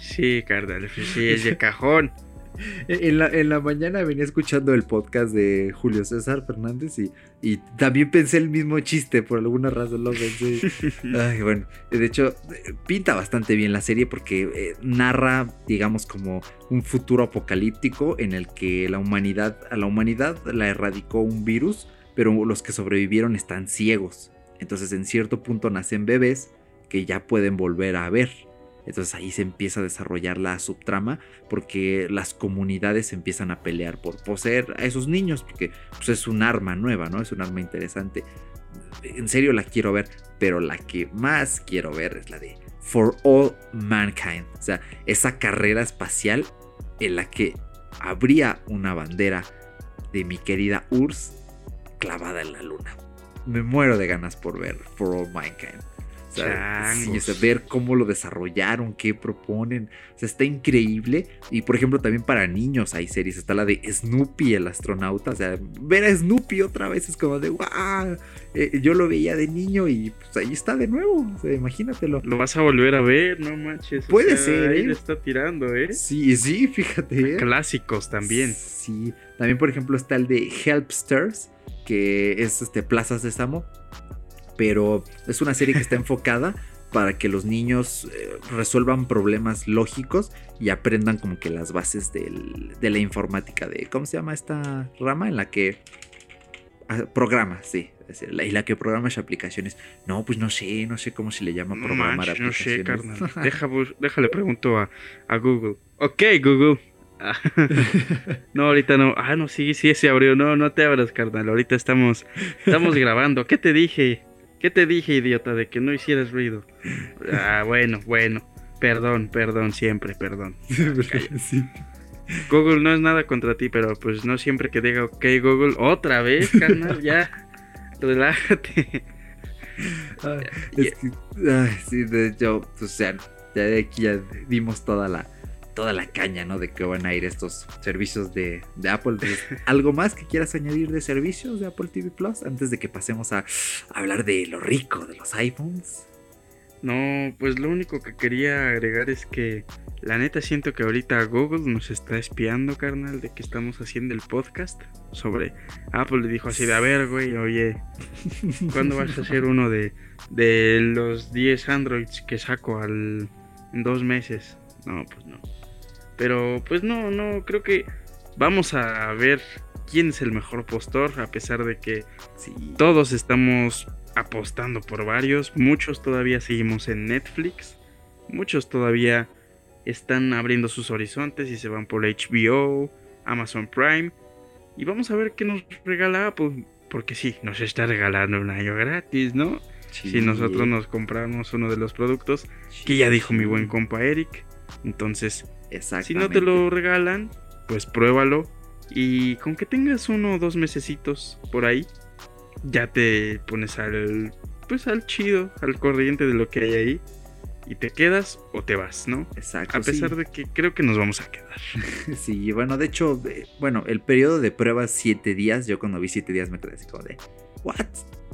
S2: Sí, carnal. Sí, es de cajón.
S1: En la, en la mañana venía escuchando el podcast de Julio César Fernández y, y también pensé el mismo chiste, por alguna razón lo pensé. Ay, bueno, de hecho, pinta bastante bien la serie porque eh, narra, digamos, como un futuro apocalíptico en el que la humanidad, a la humanidad la erradicó un virus, pero los que sobrevivieron están ciegos. Entonces, en cierto punto nacen bebés que ya pueden volver a ver. Entonces ahí se empieza a desarrollar la subtrama porque las comunidades empiezan a pelear por poseer a esos niños porque pues, es un arma nueva, ¿no? Es un arma interesante. En serio la quiero ver, pero la que más quiero ver es la de For All Mankind. O sea, esa carrera espacial en la que habría una bandera de mi querida URSS clavada en la luna. Me muero de ganas por ver For All Mankind.
S2: Changos.
S1: sea, ver cómo lo desarrollaron, qué proponen. O sea, está increíble. Y por ejemplo, también para niños hay series. Está la de Snoopy, el astronauta. O sea, ver a Snoopy otra vez es como de wow. Eh, yo lo veía de niño y pues ahí está de nuevo. O sea, imagínatelo.
S2: Lo vas a volver a ver, no manches. o
S1: Puede
S2: sea,
S1: ser,
S2: Ahí
S1: ¿eh?
S2: le está tirando, ¿eh?
S1: Sí, sí, fíjate. ¿eh?
S2: Clásicos también.
S1: Sí. También, por ejemplo, está el de Helpsters, que es este Plaza Sésamo. Pero es una serie que está enfocada para que los niños eh, resuelvan problemas lógicos y aprendan como que las bases del- de la informática de cómo se llama esta rama en la que ah, programa, sí, es decir, la- y la que programas aplicaciones. No, pues no sé, no sé cómo se le llama programar
S2: manches, no sé,
S1: aplicaciones.
S2: carnal. Deja, déjale pregunto a, a Google. Ok, Google. No, ahorita no. Ah, no, sí, sí, se abrió. No, no te abras, carnal. Ahorita estamos, estamos grabando. ¿Qué te dije? ¿Qué te dije, idiota, de que no hicieras ruido? Ah, bueno, bueno. Perdón, perdón, siempre, perdón.
S1: sí.
S2: Google no es nada contra ti, pero pues no siempre que diga ok Google, otra vez, carnal, ya. Relájate.
S1: Ah, es que, ay, sí, de hecho, pues ya, ya de aquí ya dimos toda la, toda la caña, ¿no? De que van a ir estos servicios de, de Apple. ¿Algo más que quieras añadir de servicios de Apple TV Plus antes de que pasemos a hablar de lo rico de los iPhones?
S2: No, pues lo único que quería agregar es que la neta siento que ahorita Google nos está espiando, carnal, de que estamos haciendo el podcast sobre Apple. Le dijo así de, a ver, güey, oye, ¿cuándo vas a hacer uno de, de los 10 Androids que saco al, en dos meses? No, pues no. Pero pues no, no, creo que vamos a ver quién es el mejor postor, a pesar de que
S1: Sí.
S2: todos estamos apostando por varios, muchos todavía seguimos en Netflix, muchos todavía están abriendo sus horizontes y se van por HBO, Amazon Prime, y vamos a ver qué nos regala Apple, porque sí, nos está regalando un año gratis, ¿no? Si nosotros nos compramos uno de los productos, que ya dijo mi buen compa Eric, entonces si no te lo regalan, pues pruébalo. Y con que tengas uno o dos mesecitos por ahí, ya te pones al. Pues al chido, al corriente de lo que hay ahí. Y te quedas o te vas, ¿no?
S1: Exacto.
S2: A pesar
S1: sí.
S2: de que creo que nos vamos a quedar.
S1: Sí, bueno, de hecho, eh, bueno, el periodo de prueba es 7 días. Yo cuando vi 7 días me quedé así como de, ¿what?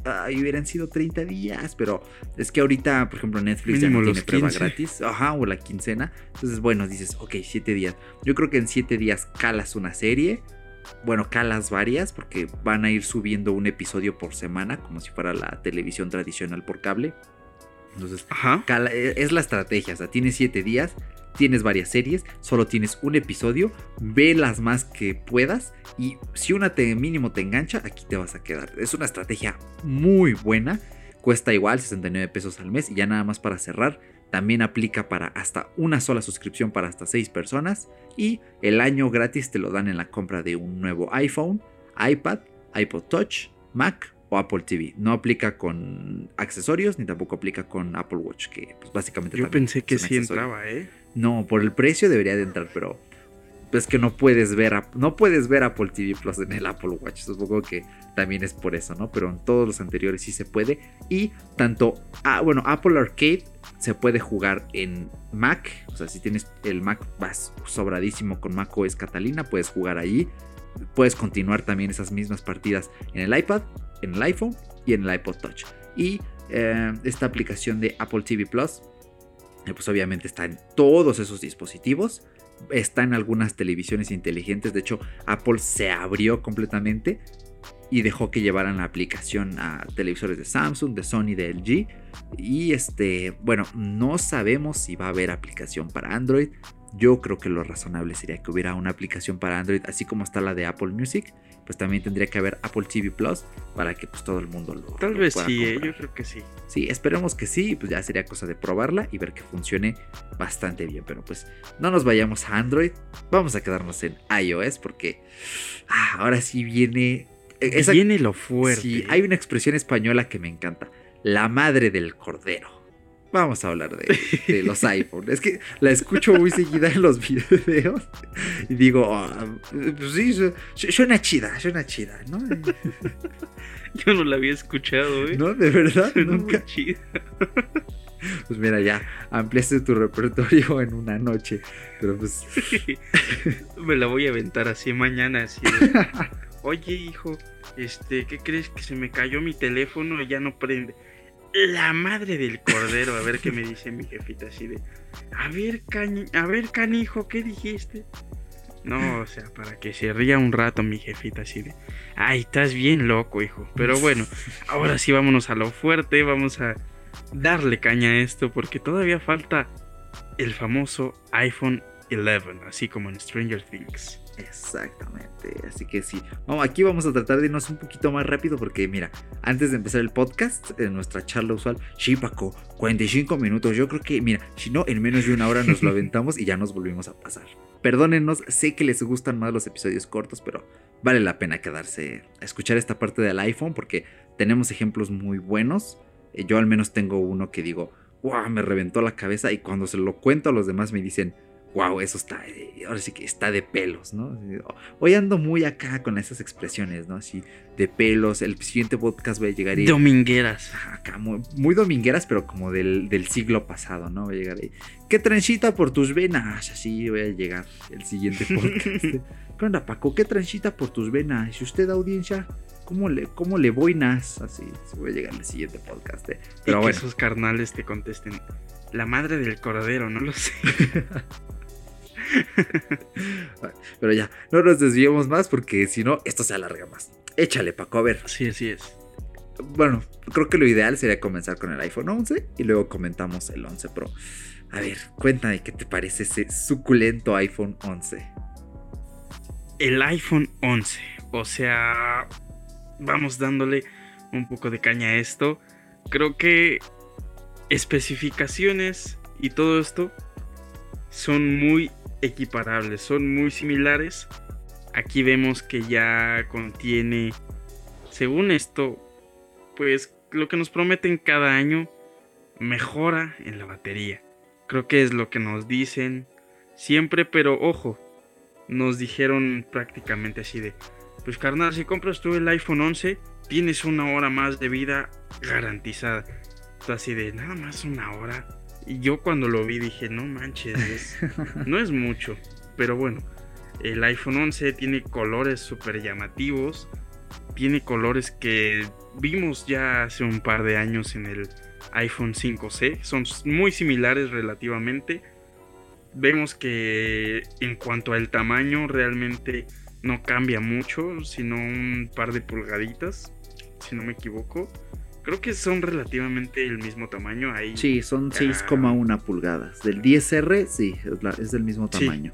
S1: Ay, hubieran sido 30 días, pero es que ahorita, por ejemplo, Netflix ya no tiene prueba
S2: 15.
S1: gratis, ajá, o la quincena. Entonces, bueno, dices, ok, 7 días. Yo creo que en 7 días calas una serie. Bueno, calas varias, porque van a ir subiendo un episodio por semana, como si fuera la televisión tradicional por cable. Entonces,
S2: Ajá.
S1: Cala- eh, es la estrategia, o sea, tienes 7 días, tienes varias series, solo tienes un episodio, ve las más que puedas y si una te mínimo te engancha, aquí te vas a quedar. Es una estrategia muy buena, cuesta igual 69 pesos al mes y ya nada más para cerrar, también aplica para hasta una sola suscripción para hasta 6 personas y el año gratis te lo dan en la compra de un nuevo iPhone, iPad, iPod Touch, Mac o Apple TV. No aplica con accesorios ni tampoco aplica con Apple Watch, que pues básicamente
S2: Yo pensé que sí
S1: accesorio.
S2: entraba, ¿eh?
S1: No, por el precio debería de entrar, pero es que no puedes ver no puedes ver Apple TV Plus en el Apple Watch. Supongo que también es por eso, ¿no? Pero en todos los anteriores sí se puede. Y tanto, ah, bueno, Apple Arcade se puede jugar en Mac. O sea, si tienes el Mac vas sobradísimo con Mac OS Catalina, puedes jugar allí. Puedes continuar también esas mismas partidas en el iPad, en el iPhone y en el iPod Touch. Y eh, esta aplicación de Apple TV Plus pues obviamente está en todos esos dispositivos. Está en algunas televisiones inteligentes. De hecho, Apple se abrió completamente y dejó que llevaran la aplicación a televisores de Samsung, de Sony, de LG. Y este, bueno, no sabemos si va a haber aplicación para Android. Yo creo que lo razonable sería que hubiera una aplicación para Android, así como está la de Apple Music. Pues también tendría que haber Apple TV Plus para que pues todo el mundo lo
S2: Tal
S1: lo
S2: vez
S1: pueda
S2: sí, ¿eh?
S1: comprar.
S2: yo creo que sí.
S1: Sí, esperemos que sí, pues ya sería cosa de probarla y ver que funcione bastante bien. Pero pues no nos vayamos a Android, vamos a quedarnos en iOS porque ah, ahora sí viene... esa-
S2: Viene lo fuerte.
S1: sí, hay una expresión española que me encanta, la madre del cordero. Vamos a hablar de, de los iPhone. Es que la escucho muy seguida en los videos y digo, ah, pues sí, su- su- suena chida, suena chida, ¿no?
S2: Yo no la había escuchado, ¿eh?
S1: ¿No? De verdad,
S2: Suena muy
S1: nunca.
S2: chida.
S1: Pues mira, ya ampliaste tu repertorio en una noche. Pero pues.
S2: Me la voy a aventar así mañana, así de, Oye, hijo, este, ¿qué crees que se me cayó mi teléfono y ya no prende? La madre del cordero, a ver qué me dice mi jefita así de. A ver, cañi, a ver, canijo, ¿qué dijiste? No, o sea, para que se ría un rato mi jefita así de. Ay, estás bien loco, hijo. Pero bueno, ahora sí vámonos a lo fuerte, vamos a darle caña a esto porque todavía falta el famoso iPhone 11, así como en Stranger Things.
S1: Exactamente. Así que sí. Vamos, aquí vamos a tratar de irnos un poquito más rápido porque, mira, antes de empezar el podcast, en nuestra charla usual, sí, Paco, 45 minutos. Yo creo que, mira, si no, en menos de una hora nos lo aventamos y ya nos volvimos a pasar. Perdónennos, sé que les gustan más los episodios cortos, pero vale la pena quedarse a escuchar esta parte del iPhone porque tenemos ejemplos muy buenos. Eh, Yo al menos tengo uno que digo, wow, me reventó la cabeza y cuando se lo cuento a los demás me dicen, wow, eso está, eh, ahora sí que está de pelos, ¿no? Hoy ando muy acá con esas expresiones, ¿no? Así, de pelos. El siguiente podcast voy a llegar y...
S2: Domingueras.
S1: Acá muy, muy domingueras, pero como del, del siglo pasado, ¿no? Voy a llegar ahí. ¿Qué tranchita por tus venas? Así voy a llegar el siguiente podcast. ¿Qué onda, Paco? ¿Qué tranchita por tus venas? Y usted, audiencia, ¿cómo le, cómo le boinas? Así, voy a llegar al siguiente podcast. eh.
S2: y
S1: Pero
S2: que esos carnales te contesten. La madre del cordero, no lo sé.
S1: pero ya, no nos desviemos más porque si no, esto se alarga más. Échale, Paco, a ver.
S2: Sí, así es.
S1: Bueno, creo que lo ideal sería comenzar con el iPhone 11 y luego comentamos el 11 Pro. A ver, cuéntame qué te parece ese suculento iPhone 11.
S2: El iPhone 11. O sea, vamos dándole un poco de caña a esto. Creo que especificaciones y todo esto son muy equiparables, son muy similares. Aquí vemos que ya contiene, según esto, pues lo que nos prometen cada año, mejora en la batería. Creo que es lo que nos dicen siempre, pero ojo, nos dijeron prácticamente así de, pues carnal, si compras tú el iPhone 11, tienes una hora más de vida garantizada. Así de, nada más una hora. Y yo cuando lo vi dije, no manches, es- no es mucho. Pero bueno, el iPhone 11 tiene colores súper llamativos. Tiene colores que vimos ya hace un par de años en el iPhone 5C. Son muy similares relativamente. Vemos que en cuanto al tamaño realmente no cambia mucho, sino un par de pulgaditas, si no me equivoco. Creo que son relativamente el mismo tamaño ahí.
S1: Sí, son 6,1 pulgadas. Del 10R, sí, es, la- es del mismo
S2: Sí.
S1: tamaño.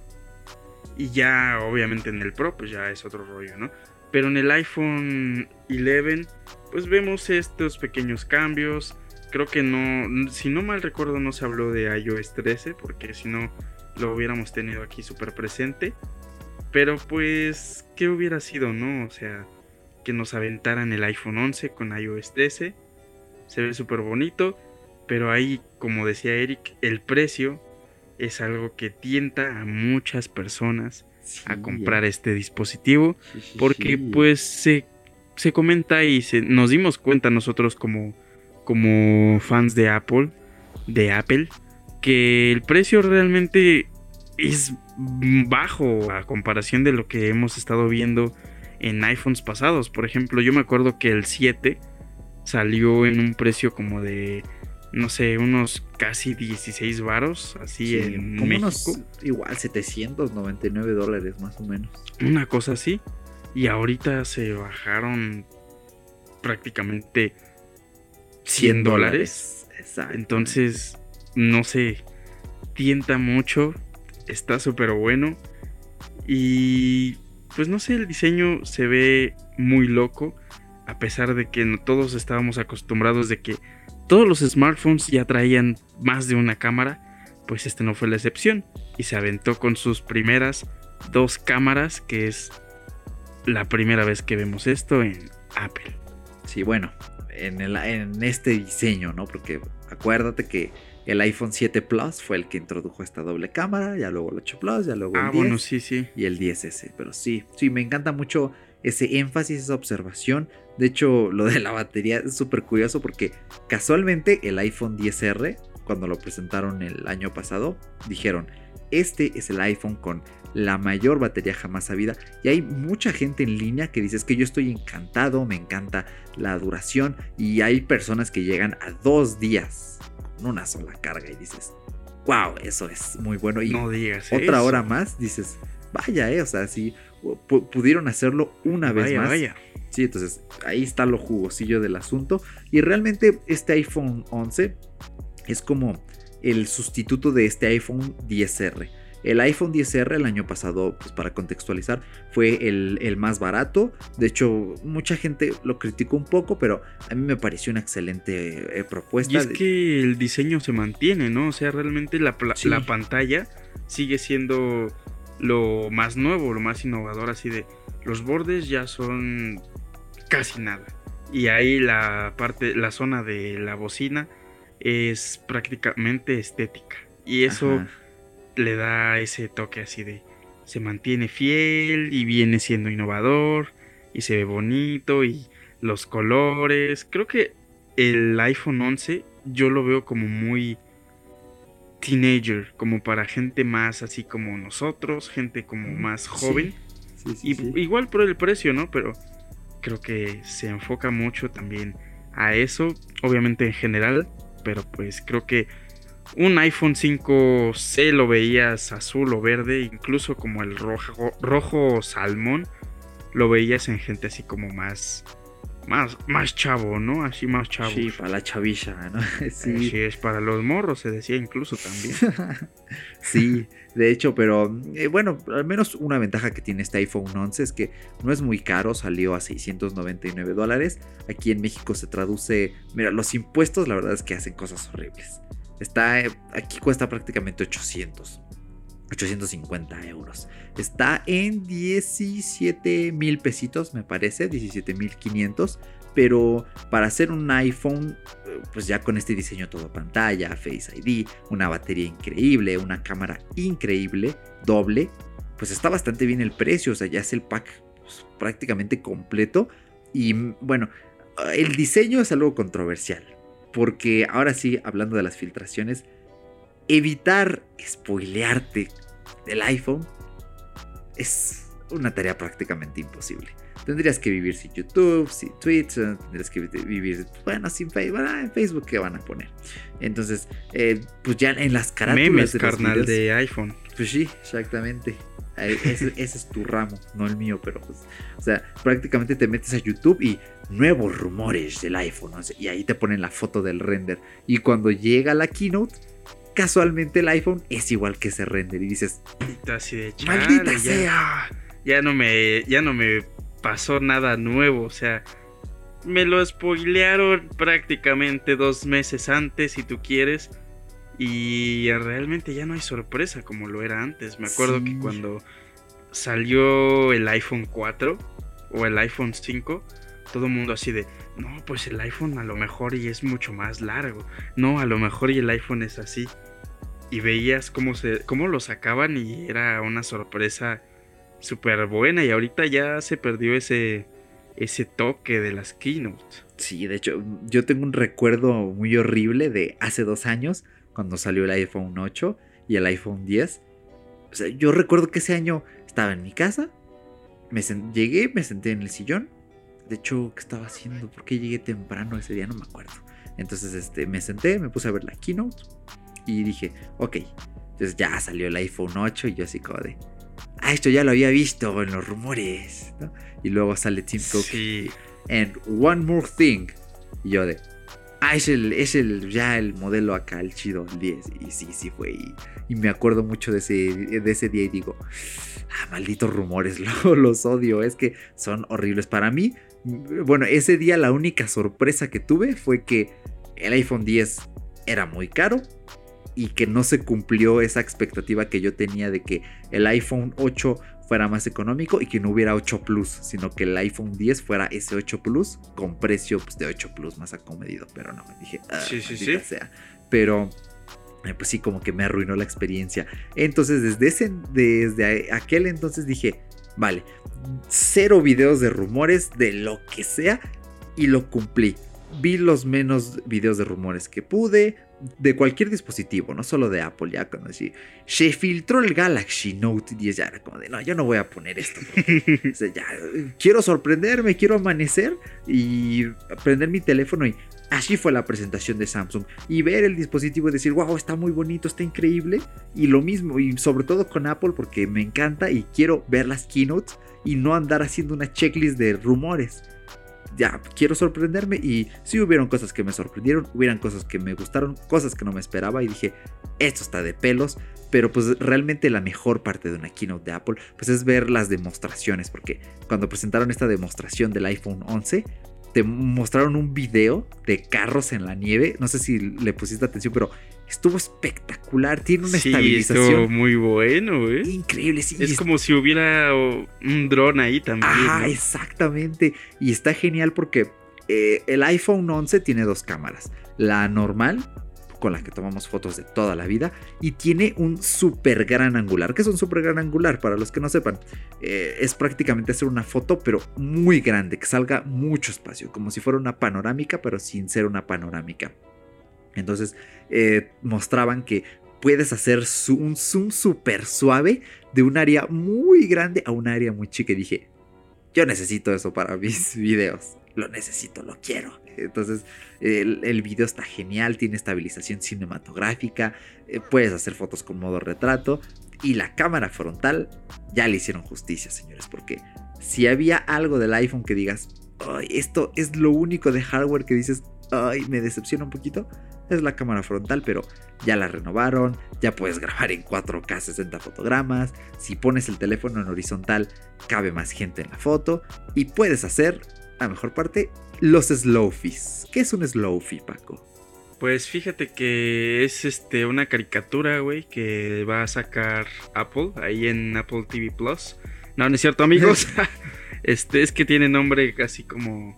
S2: Y ya, obviamente, en el Pro, pues ya es otro rollo, ¿no? Pero en el iPhone 11, pues vemos estos pequeños cambios. Creo que no, si no mal recuerdo, no se habló de iOS 13, porque si no, lo hubiéramos tenido aquí súper presente. Pero pues, ¿qué hubiera sido, no? O sea, que nos aventaran el iPhone 11 con iOS 13. Se ve súper bonito. Pero ahí, como decía Eric, el precio es algo que tienta a muchas personas a comprar este dispositivo.
S1: sí, sí,
S2: Porque pues se, se comenta y se, nos dimos cuenta nosotros como, como fans de Apple, de Apple, que el precio realmente es bajo a comparación de lo que hemos estado viendo en iPhones pasados. Por ejemplo, yo me acuerdo que el 7 salió en un precio como de, no sé, unos casi 16 varos, así
S1: Sí,
S2: en
S1: como
S2: México.
S1: unos igual 799 dólares más o menos.
S2: Una cosa así. Y ahorita se bajaron prácticamente 100 dólares.
S1: Exacto.
S2: Entonces, no sé, tienta mucho. Está súper bueno. Y pues no sé, el diseño se ve muy loco. A pesar de que todos estábamos acostumbrados de que todos los smartphones ya traían más de una cámara. Pues este no fue la excepción. Y se aventó con sus primeras dos cámaras. Que es la primera vez que vemos esto en Apple.
S1: Sí, bueno, en, el- en este diseño, ¿no? Porque acuérdate que el iPhone 7 Plus fue el que introdujo esta doble cámara, ya luego el 8 Plus, ya luego el
S2: Ah,
S1: 10
S2: bueno, sí, sí.
S1: y el 10S. Pero sí, sí, me encanta mucho ese énfasis, esa observación. De hecho, lo de la batería es súper curioso porque casualmente el iPhone 10R, cuando lo presentaron el año pasado, dijeron, este es el iPhone con la mayor batería jamás habida. Y hay mucha gente en línea que dice, es que yo estoy encantado, me encanta la duración. Y hay personas que llegan a dos días con una sola carga y dices, wow, eso es muy bueno. Y
S2: No digas
S1: otra
S2: eso.
S1: hora más, dices, vaya, eh, o sea, si pu- pudieron hacerlo una vez
S2: Vaya,
S1: más.
S2: vaya.
S1: Sí, entonces ahí está lo jugosillo del asunto. Y realmente este iPhone 11 es como el sustituto de este iPhone 10R. El iPhone 10R el año pasado, pues para contextualizar, fue el, el más barato. De hecho, mucha gente lo criticó un poco, pero a mí me pareció una excelente eh, propuesta.
S2: Y es que el diseño se mantiene, ¿no? O sea, realmente la,
S1: Sí.
S2: la pantalla sigue siendo lo más nuevo, lo más innovador, así de los bordes ya son casi nada. Y ahí la parte, la zona de la bocina es prácticamente estética. Y eso
S1: Ajá.
S2: le da ese toque así de se mantiene fiel y viene siendo innovador y se ve bonito y los colores. Creo que el iPhone 11 yo lo veo como muy teenager, como para gente más así como nosotros, gente como más joven.
S1: Sí, sí,
S2: Y
S1: sí.
S2: igual por el precio, ¿no? Pero creo que se enfoca mucho también a eso, obviamente en general, pero pues creo que un iPhone 5C lo veías azul o verde, incluso como el rojo, rojo salmón, lo veías en gente así como más, más, más chavo, ¿no? Así más chavo.
S1: Sí, para la chavilla, ¿no? Sí.
S2: Así es, para los morros se decía incluso también.
S1: Sí, de hecho, pero eh, bueno, al menos una ventaja que tiene este iPhone 11 es que no es muy caro, salió a 699 dólares. Aquí en México se traduce, mira, los impuestos la verdad es que hacen cosas horribles. Está, eh, aquí cuesta prácticamente 800. 850 euros. Está en 17 mil pesitos, me parece, 17 mil 500. Pero para hacer un iPhone, eh, pues ya con este diseño todo pantalla, Face ID, una batería increíble, una cámara increíble, doble, pues está bastante bien el precio. O sea, ya es el pack pues, prácticamente completo. Y mm, bueno, el diseño es algo controversial. Porque ahora sí, hablando de las filtraciones, evitar spoilearte del iPhone es una tarea prácticamente imposible. Tendrías que vivir sin YouTube, sin Twitter, tendrías que vivir, bueno, sin Facebook. Bueno, en Facebook, ¿qué van a poner? Entonces, eh, pues ya en las carátulas
S2: Memes,
S1: de los
S2: carnal,
S1: videos-
S2: de iPhone.
S1: pues sí, exactamente. Ese, ese es tu ramo, no el mío, pero pues, o sea, prácticamente te metes a YouTube y nuevos rumores del iPhone, y ahí te ponen la foto del render. Y cuando llega la keynote, casualmente el iPhone es igual que ese render y dices,
S2: Maldita así de
S1: Maldita
S2: ya-
S1: sea.
S2: Ya no me, ya no me pasó nada nuevo, o sea, me lo spoilearon prácticamente dos meses antes, si tú quieres, y realmente ya no hay sorpresa como lo era antes. Me acuerdo
S1: Sí.
S2: que cuando salió el iPhone 4 o el iPhone 5, todo el mundo así de, no, pues el iPhone a lo mejor y es mucho más largo, no, a lo mejor y el iPhone es así. Y veías cómo, se, cómo lo sacaban y era una sorpresa súper buena y ahorita ya se perdió ese, ese toque de las keynotes.
S1: Sí, de hecho, yo tengo un recuerdo muy horrible de hace dos años, cuando salió el iPhone 8 y el iPhone 10. O sea, yo recuerdo que ese año estaba en mi casa, me llegué, me senté en el sillón. De hecho, ¿qué estaba haciendo? ¿Por qué llegué temprano ese día? No me acuerdo. Entonces, este, me senté, me puse a ver la keynote y dije, ok. Entonces ya salió el iPhone 8 y yo así como de, ah, esto ya lo había visto en los rumores. ¿no? Y luego sale Tim Cook
S2: Sí,
S1: and one more thing. Y yo de, ah, es el, es el, ya el modelo acá, el chido, el 10. Y sí, sí fue. Y, y me acuerdo mucho de ese, de ese día y digo, ah, malditos rumores, lo- los odio, es que son horribles. Para mí, bueno, ese día la única sorpresa que tuve fue que el iPhone 10 era muy caro y que no se cumplió esa expectativa que yo tenía de que el iPhone 8 fuera más económico y que no hubiera 8 Plus, sino que el iPhone 10 fuera ese 8 Plus con precio pues, de 8 Plus más acomedido. Pero no, dije, ah,
S2: Sí, sí, sí.
S1: sea. Pero eh, pues sí, como que me arruinó la experiencia. Entonces, desde, ese, desde aquel entonces dije, vale, cero videos de rumores de lo que sea y lo cumplí. Vi los menos videos de rumores que pude, de cualquier dispositivo, no solo de Apple, ya cuando así, se filtró el Galaxy Note 10, ya era como de, no, yo no voy a poner esto. porque, o sea, ya, quiero sorprenderme, quiero amanecer y prender mi teléfono y así fue la presentación de Samsung. Y ver el dispositivo y decir, wow, está muy bonito, está increíble. Y lo mismo, y sobre todo con Apple porque me encanta y quiero ver las keynotes y no andar haciendo una checklist de rumores ya quiero sorprenderme y sí hubieron cosas que me sorprendieron, hubieran cosas que me gustaron, cosas que no me esperaba y dije, esto está de pelos, pero pues realmente la mejor parte de una keynote de Apple pues es ver las demostraciones, porque cuando presentaron esta demostración del iPhone 11 te mostraron un video de carros en la nieve, no sé si le pusiste atención, pero estuvo espectacular, tiene una
S2: sí,
S1: estabilización
S2: estuvo muy bueno, ¿eh?
S1: increíble, sí, y
S2: Es como si hubiera un dron ahí también. ¿no?
S1: exactamente. Y está genial porque eh, el iPhone 11 tiene dos cámaras. La normal, con la que tomamos fotos de toda la vida, y tiene un super gran angular. ¿Qué es un super gran angular? Para los que no sepan, eh, es prácticamente hacer una foto, pero muy grande, que salga mucho espacio, como si fuera una panorámica, pero sin ser una panorámica. Entonces eh, mostraban que puedes hacer un zoom súper suave de un área muy grande a un área muy chica. Y dije, yo necesito eso para mis videos. Lo necesito, lo quiero. Entonces el, video está genial, tiene estabilización cinematográfica, eh, puedes hacer fotos con modo retrato y la cámara frontal ya le hicieron justicia, señores, porque si había algo del iPhone que digas, esto es lo único de hardware que dices, ay, me decepciona un poquito, es la cámara frontal, pero ya la renovaron, ya puedes grabar en 4K 60 fotogramas, si pones el teléfono en horizontal cabe más gente en la foto y puedes hacer, a mejor parte, los slowfis. ¿Qué es un slowfi, Paco?
S2: Pues fíjate que es este una caricatura, güey, que va a sacar Apple ahí en Apple TV Plus. No, no es cierto, amigos. este es que tiene nombre casi como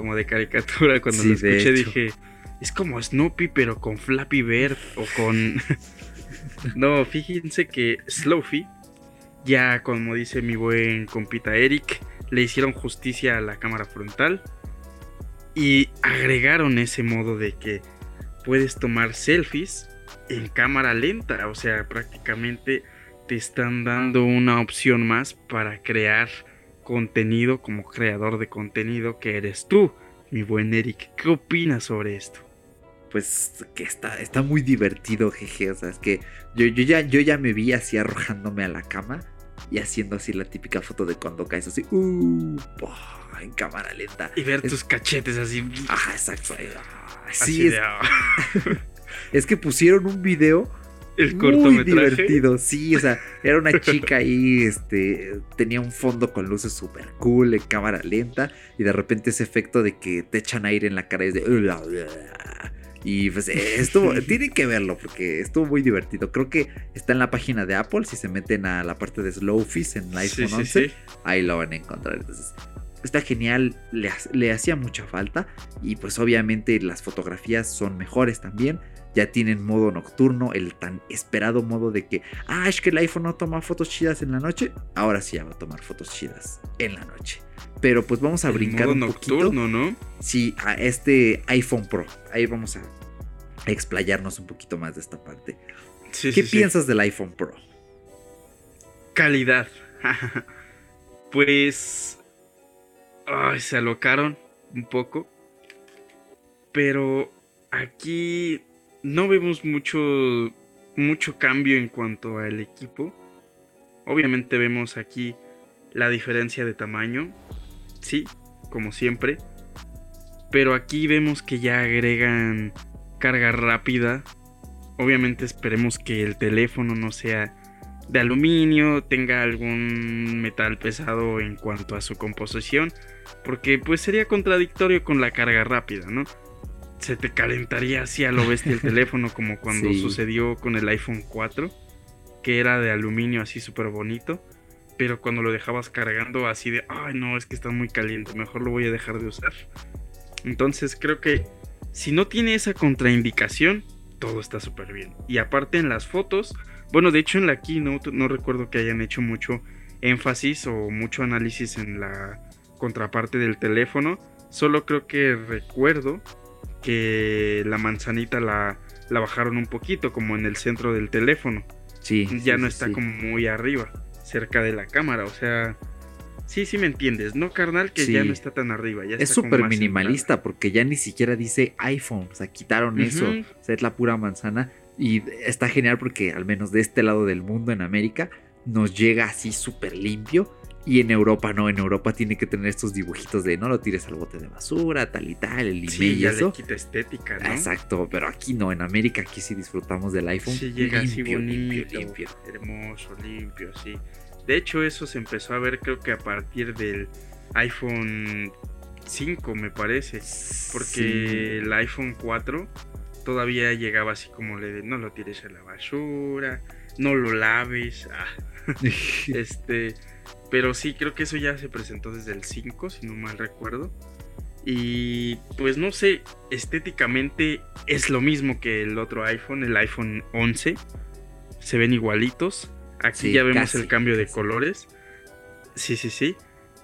S2: como de caricatura. Cuando lo escuché dije, es como Snoopy, pero con Flappy Bird o con. no, fíjense que Slowfy, ya como dice mi buen compita Eric, le hicieron justicia a la cámara frontal y agregaron ese modo de que puedes tomar selfies en cámara lenta. O sea, prácticamente te están dando una opción más para crear contenido como creador de contenido que eres tú, mi buen Eric. ¿Qué opinas sobre esto?
S1: pues que está, está muy divertido, jeje. O sea, es que yo, yo, ya, yo ya me vi así arrojándome a la cama y haciendo así la típica foto de cuando caes así, uh, en cámara lenta.
S2: Y ver tus cachetes así.
S1: Ajá, exacto. sí, es, es que pusieron un video el muy divertido, sí, o sea, era una chica ahí, este, tenía un fondo con luces súper cool, en cámara lenta, y de repente ese efecto de que te echan aire en la cara es de... Y pues estuvo, tienen que verlo porque estuvo muy divertido. Creo que está en la página de Apple. Si se meten a la parte de Slowfish en iPhone 11, ahí lo van a encontrar. Entonces, está genial, le, hacía mucha falta. Y pues obviamente las fotografías son mejores también. Ya tienen modo nocturno, el tan esperado modo de que, ah, es que el iPhone no toma fotos chidas en la noche. Ahora sí ya va a tomar fotos chidas en la noche. Pero pues vamos a brincar un nocturno,
S2: ¿no?
S1: Sí, a este iPhone Pro. Ahí vamos a explayarnos un poquito más de esta parte. ¿Qué piensas del iPhone Pro?
S2: Calidad. pues ay, se alocaron un poco. Pero aquí no vemos mucho mucho cambio en cuanto al equipo. Obviamente vemos aquí la diferencia de tamaño sí, como siempre. Pero aquí vemos que ya agregan carga rápida. Obviamente esperemos que el teléfono no sea de aluminio, tenga algún metal pesado en cuanto a su composición, porque pues sería contradictorio con la carga rápida, ¿no? Se te calentaría así a lo bestia el teléfono como cuando sucedió con el iPhone 4, que era de aluminio así súper bonito pero cuando lo dejabas cargando así de, ay no, es que está muy caliente, mejor lo voy a dejar de usar. Entonces creo que si no tiene esa contraindicación, todo está súper bien. Y aparte en las fotos, bueno, de hecho en la keynote no recuerdo que hayan hecho mucho énfasis o mucho análisis en la contraparte del teléfono, solo creo que recuerdo que la manzanita la, la bajaron un poquito, como en el centro del teléfono.
S1: Sí.
S2: Ya no está como muy arriba cerca de la cámara, o sea, sí, sí me entiendes, ¿no, carnal? Que ya no está tan arriba. Ya
S1: es súper minimalista porque ya ni siquiera dice iPhone, o sea, quitaron eso, o sea, es la pura manzana y está genial porque al menos de este lado del mundo, en América, nos llega así súper limpio. Y en Europa no, en Europa tiene que tener estos dibujitos de no lo tires al bote de basura, tal y tal, el email sí,
S2: y eso. quita estética, ¿no?
S1: Exacto, pero aquí no, en América aquí sí disfrutamos del iPhone.
S2: Sí, llega así bonito, limpio, hermoso, limpio, sí. De hecho, eso se empezó a ver creo que a partir del iPhone 5, me parece. Porque el iPhone 4 todavía llegaba así como le de no lo tires a la basura, no lo laves. Ah. este, pero sí, creo que eso ya se presentó desde el 5, si no mal recuerdo. Y pues no sé, estéticamente es lo mismo que el otro iPhone, el iPhone 11. Se ven igualitos. Aquí
S1: Sí,
S2: ya vemos
S1: casi,
S2: el cambio de colores. Sí, sí, sí.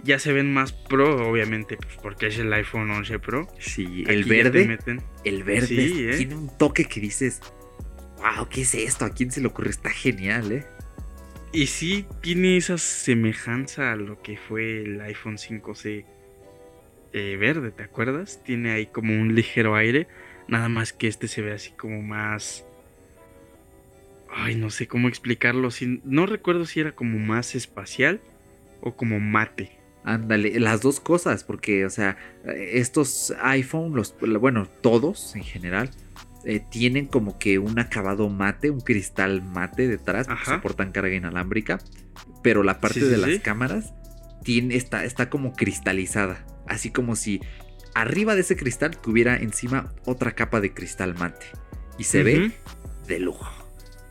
S2: Ya se ven más pro, obviamente, pues porque es el iPhone 11 Pro.
S1: Sí, el verde,
S2: meten-
S1: el verde
S2: Sí, ¿eh?
S1: tiene un toque que dices, wow, ¿qué es esto? ¿A quién se le ocurre? Está genial, ¿eh?
S2: Y sí tiene esa semejanza a lo que fue el iPhone 5C eh, verde, ¿te acuerdas? Tiene ahí como un ligero aire, nada más que este se ve así como más... Ay, no sé cómo explicarlo. si- No recuerdo si era como más espacial o como mate.
S1: Ándale, las dos cosas, porque, o sea, estos iPhone, los, bueno, todos en general, eh, tienen como que un acabado mate, un cristal mate detrás, porque soportan carga inalámbrica, pero la parte
S2: Sí, sí,
S1: de las
S2: sí.
S1: cámaras tiene, está, está como cristalizada, así como si arriba de ese cristal tuviera encima otra capa de cristal mate, y se ve de lujo.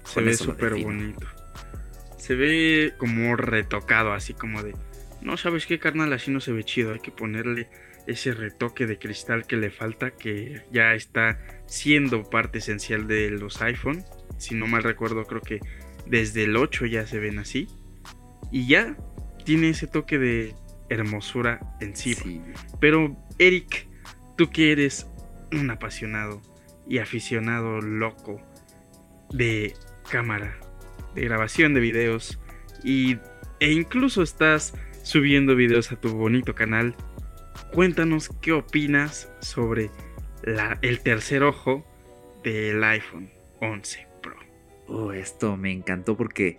S2: Se ve súper bonito. Se ve como retocado, así como de... No, ¿sabes qué, carnal? Así no se ve chido. Hay que ponerle ese retoque de cristal que le falta, que ya está siendo parte esencial de los iPhone. Si no mal recuerdo, creo que desde el 8 ya se ven así. Y ya tiene ese toque de hermosura encima.
S1: Sí.
S2: Pero, Eric, tú que eres un apasionado y aficionado loco de cámara, de grabación de videos y, e incluso estás subiendo videos a tu bonito canal, cuéntanos qué opinas sobre el tercer ojo del iPhone 11 Pro.
S1: Oh, esto me encantó porque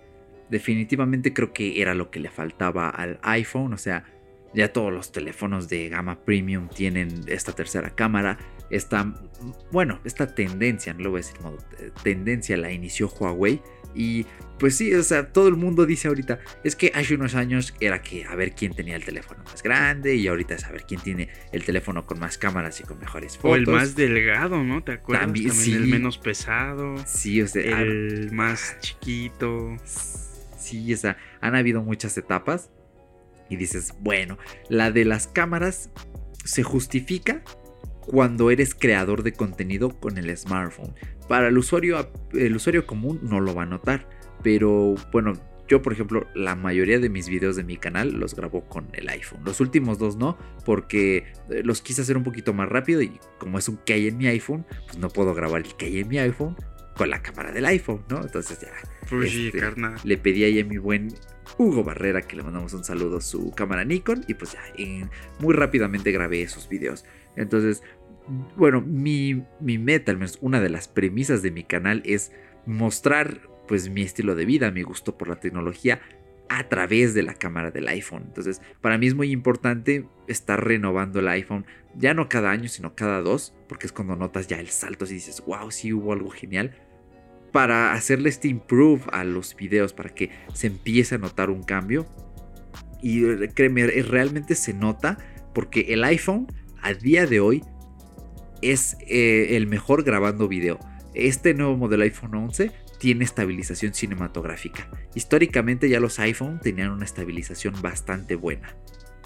S1: definitivamente creo que era lo que le faltaba al iPhone. O sea, ya todos los teléfonos de gama premium tienen esta tercera cámara. Esta, bueno, esta tendencia, no lo voy a decir eh, tendencia la inició Huawei. Y pues sí, o sea, todo el mundo dice ahorita, es que hace unos años era que a ver quién tenía el teléfono más grande y ahorita es a ver quién tiene el teléfono con más cámaras y con mejores fotos.
S2: O el más delgado, ¿no? ¿Te acuerdas?
S1: También,
S2: También, el menos pesado,
S1: Sí, o sea,
S2: el más chiquito.
S1: Sí, o sea, han habido muchas etapas. Y dices, bueno, la de las cámaras se justifica cuando eres creador de contenido con el smartphone. Para el usuario, el usuario común no lo va a notar. Pero bueno, yo por ejemplo, la mayoría de mis videos de mi canal los grabo con el iPhone. Los últimos dos no, porque eh, los quise hacer un poquito más rápido y como es un que hay en mi iPhone, pues no puedo grabar el que hay en mi iPhone con la cámara del iPhone, ¿no? Entonces ya
S2: Pues sí,
S1: Este,
S2: carnal.
S1: le pedí ahí a mi buen Hugo Barrera que le mandamos un saludo su cámara Nikon y pues ya en- muy rápidamente grabé esos videos. Entonces, bueno, mi, mi meta, al menos una de las premisas de mi canal es mostrar pues mi estilo de vida, mi gusto por la tecnología a través de la cámara del iPhone. Entonces, para mí es muy importante estar renovando el iPhone, ya no cada año, sino cada dos, porque es cuando notas ya el salto y dices, wow, sí hubo algo genial para hacerle este improve a los videos, para que se empiece a notar un cambio. Y créeme, realmente se nota porque el iPhone a día de hoy es eh, el mejor grabando video. Este nuevo modelo iPhone 11 tiene estabilización cinematográfica. Históricamente ya los iPhone tenían una estabilización bastante buena.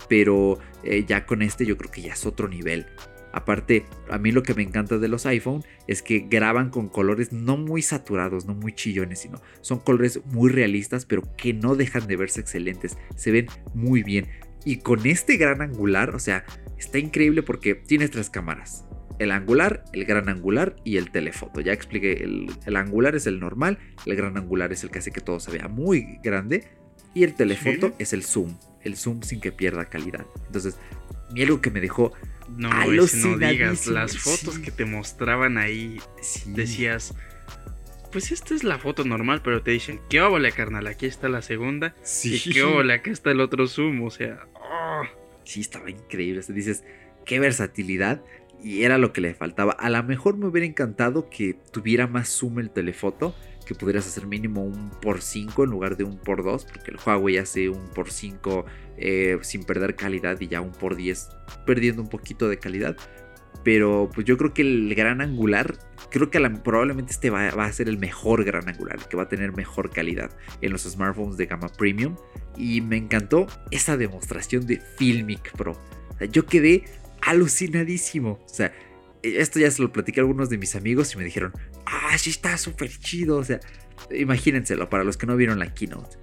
S1: Pero eh, ya con este yo creo que ya es otro nivel. Aparte, a mí lo que me encanta de los iPhone es que graban con colores no muy saturados, no muy chillones, sino son colores muy realistas, pero que no dejan de verse excelentes. Se ven muy bien. Y con este gran angular, o sea, está increíble porque tienes tres cámaras. El angular, el gran angular y el telefoto. Ya expliqué, el, el angular es el normal, el gran angular es el que hace que todo se vea muy grande y el telefoto
S2: Sí.
S1: es el zoom, el zoom sin que pierda calidad. Entonces, y algo que me dejó
S2: No, no digas. Las fotos
S1: sí.
S2: que te mostraban ahí,
S1: sí,
S2: decías, pues esta es la foto normal, pero te dicen, ¿qué óvole, carnal? Aquí está la segunda.
S1: sí,
S2: Y qué óvole, acá está el otro zoom. O sea, oh,
S1: sí, estaba increíble. O sea, dices, qué versatilidad. Y era lo que le faltaba. A lo mejor me hubiera encantado que tuviera más zoom el telefoto. Que pudieras hacer mínimo un por 5 en lugar de un por 2. Porque el Huawei hace un por 5 eh, sin perder calidad. Y ya un por 10 perdiendo un poquito de calidad. Pero pues yo creo que el gran angular. Creo que la- probablemente este va, a ser el mejor gran angular. Que va a tener mejor calidad en los smartphones de gama premium. Y me encantó esa demostración de Filmic Pro. Yo quedé alucinadísimo. O sea, esto ya se lo platicé a algunos de mis amigos y me dijeron, ah, sí está súper chido. O sea, imagínenselo para los que no vieron la keynote.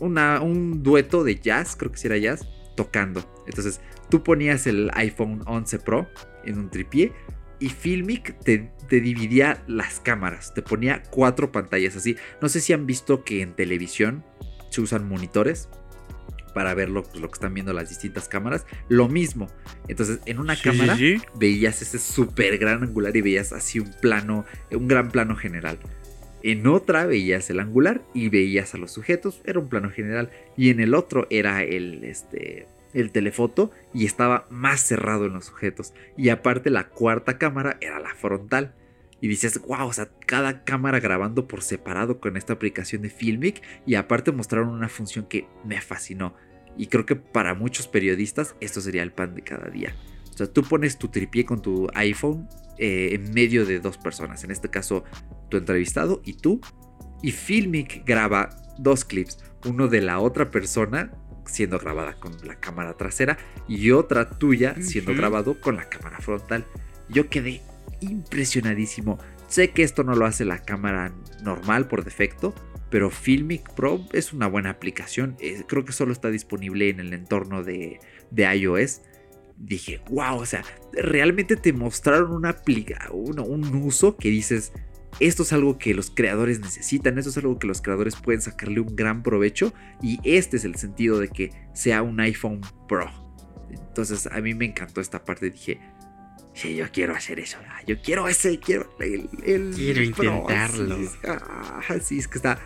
S1: Un dueto de jazz, creo que sí era jazz, tocando. Entonces, tú ponías el iPhone 11 Pro en un tripié y Filmic te, te, dividía las cámaras, te ponía cuatro pantallas así. No sé si han visto que en televisión se usan monitores para ver lo, pues, lo que están viendo las distintas cámaras. Lo mismo. Entonces, en una cámara veías ese súper gran angular y veías así un plano, un gran plano general. En otra veías el angular y veías a los sujetos, era un plano general. Y en el otro era el, este, el telefoto y estaba más cerrado en los sujetos. Y aparte la cuarta cámara era la frontal. Y dices, wow, o sea, cada cámara grabando por separado con esta aplicación de Filmic. Y aparte mostraron una función que me fascinó. Y creo que para muchos periodistas esto sería el pan de cada día. O sea, tú pones tu tripié con tu iPhone eh, en medio de dos personas. En este caso, tu entrevistado y tú. Y Filmic graba dos clips. Uno de la otra persona siendo grabada con la cámara trasera y otra tuya siendo grabado con la cámara frontal. Yo quedé impresionadísimo. Sé que esto no lo hace la cámara normal por defecto, pero Filmic Pro es una buena aplicación. Eh, creo que solo está disponible en el entorno de, de iOS. Dije, wow, o sea, realmente te mostraron una un, un uso que dices, esto es algo que los creadores necesitan, esto es algo que los creadores pueden sacarle un gran provecho y este es el sentido de que sea un iPhone Pro. Entonces a mí me encantó esta parte, dije, sí, yo quiero hacer eso, ah, yo quiero ese, quiero el...
S2: quiero intentarlo.
S1: Así, es que está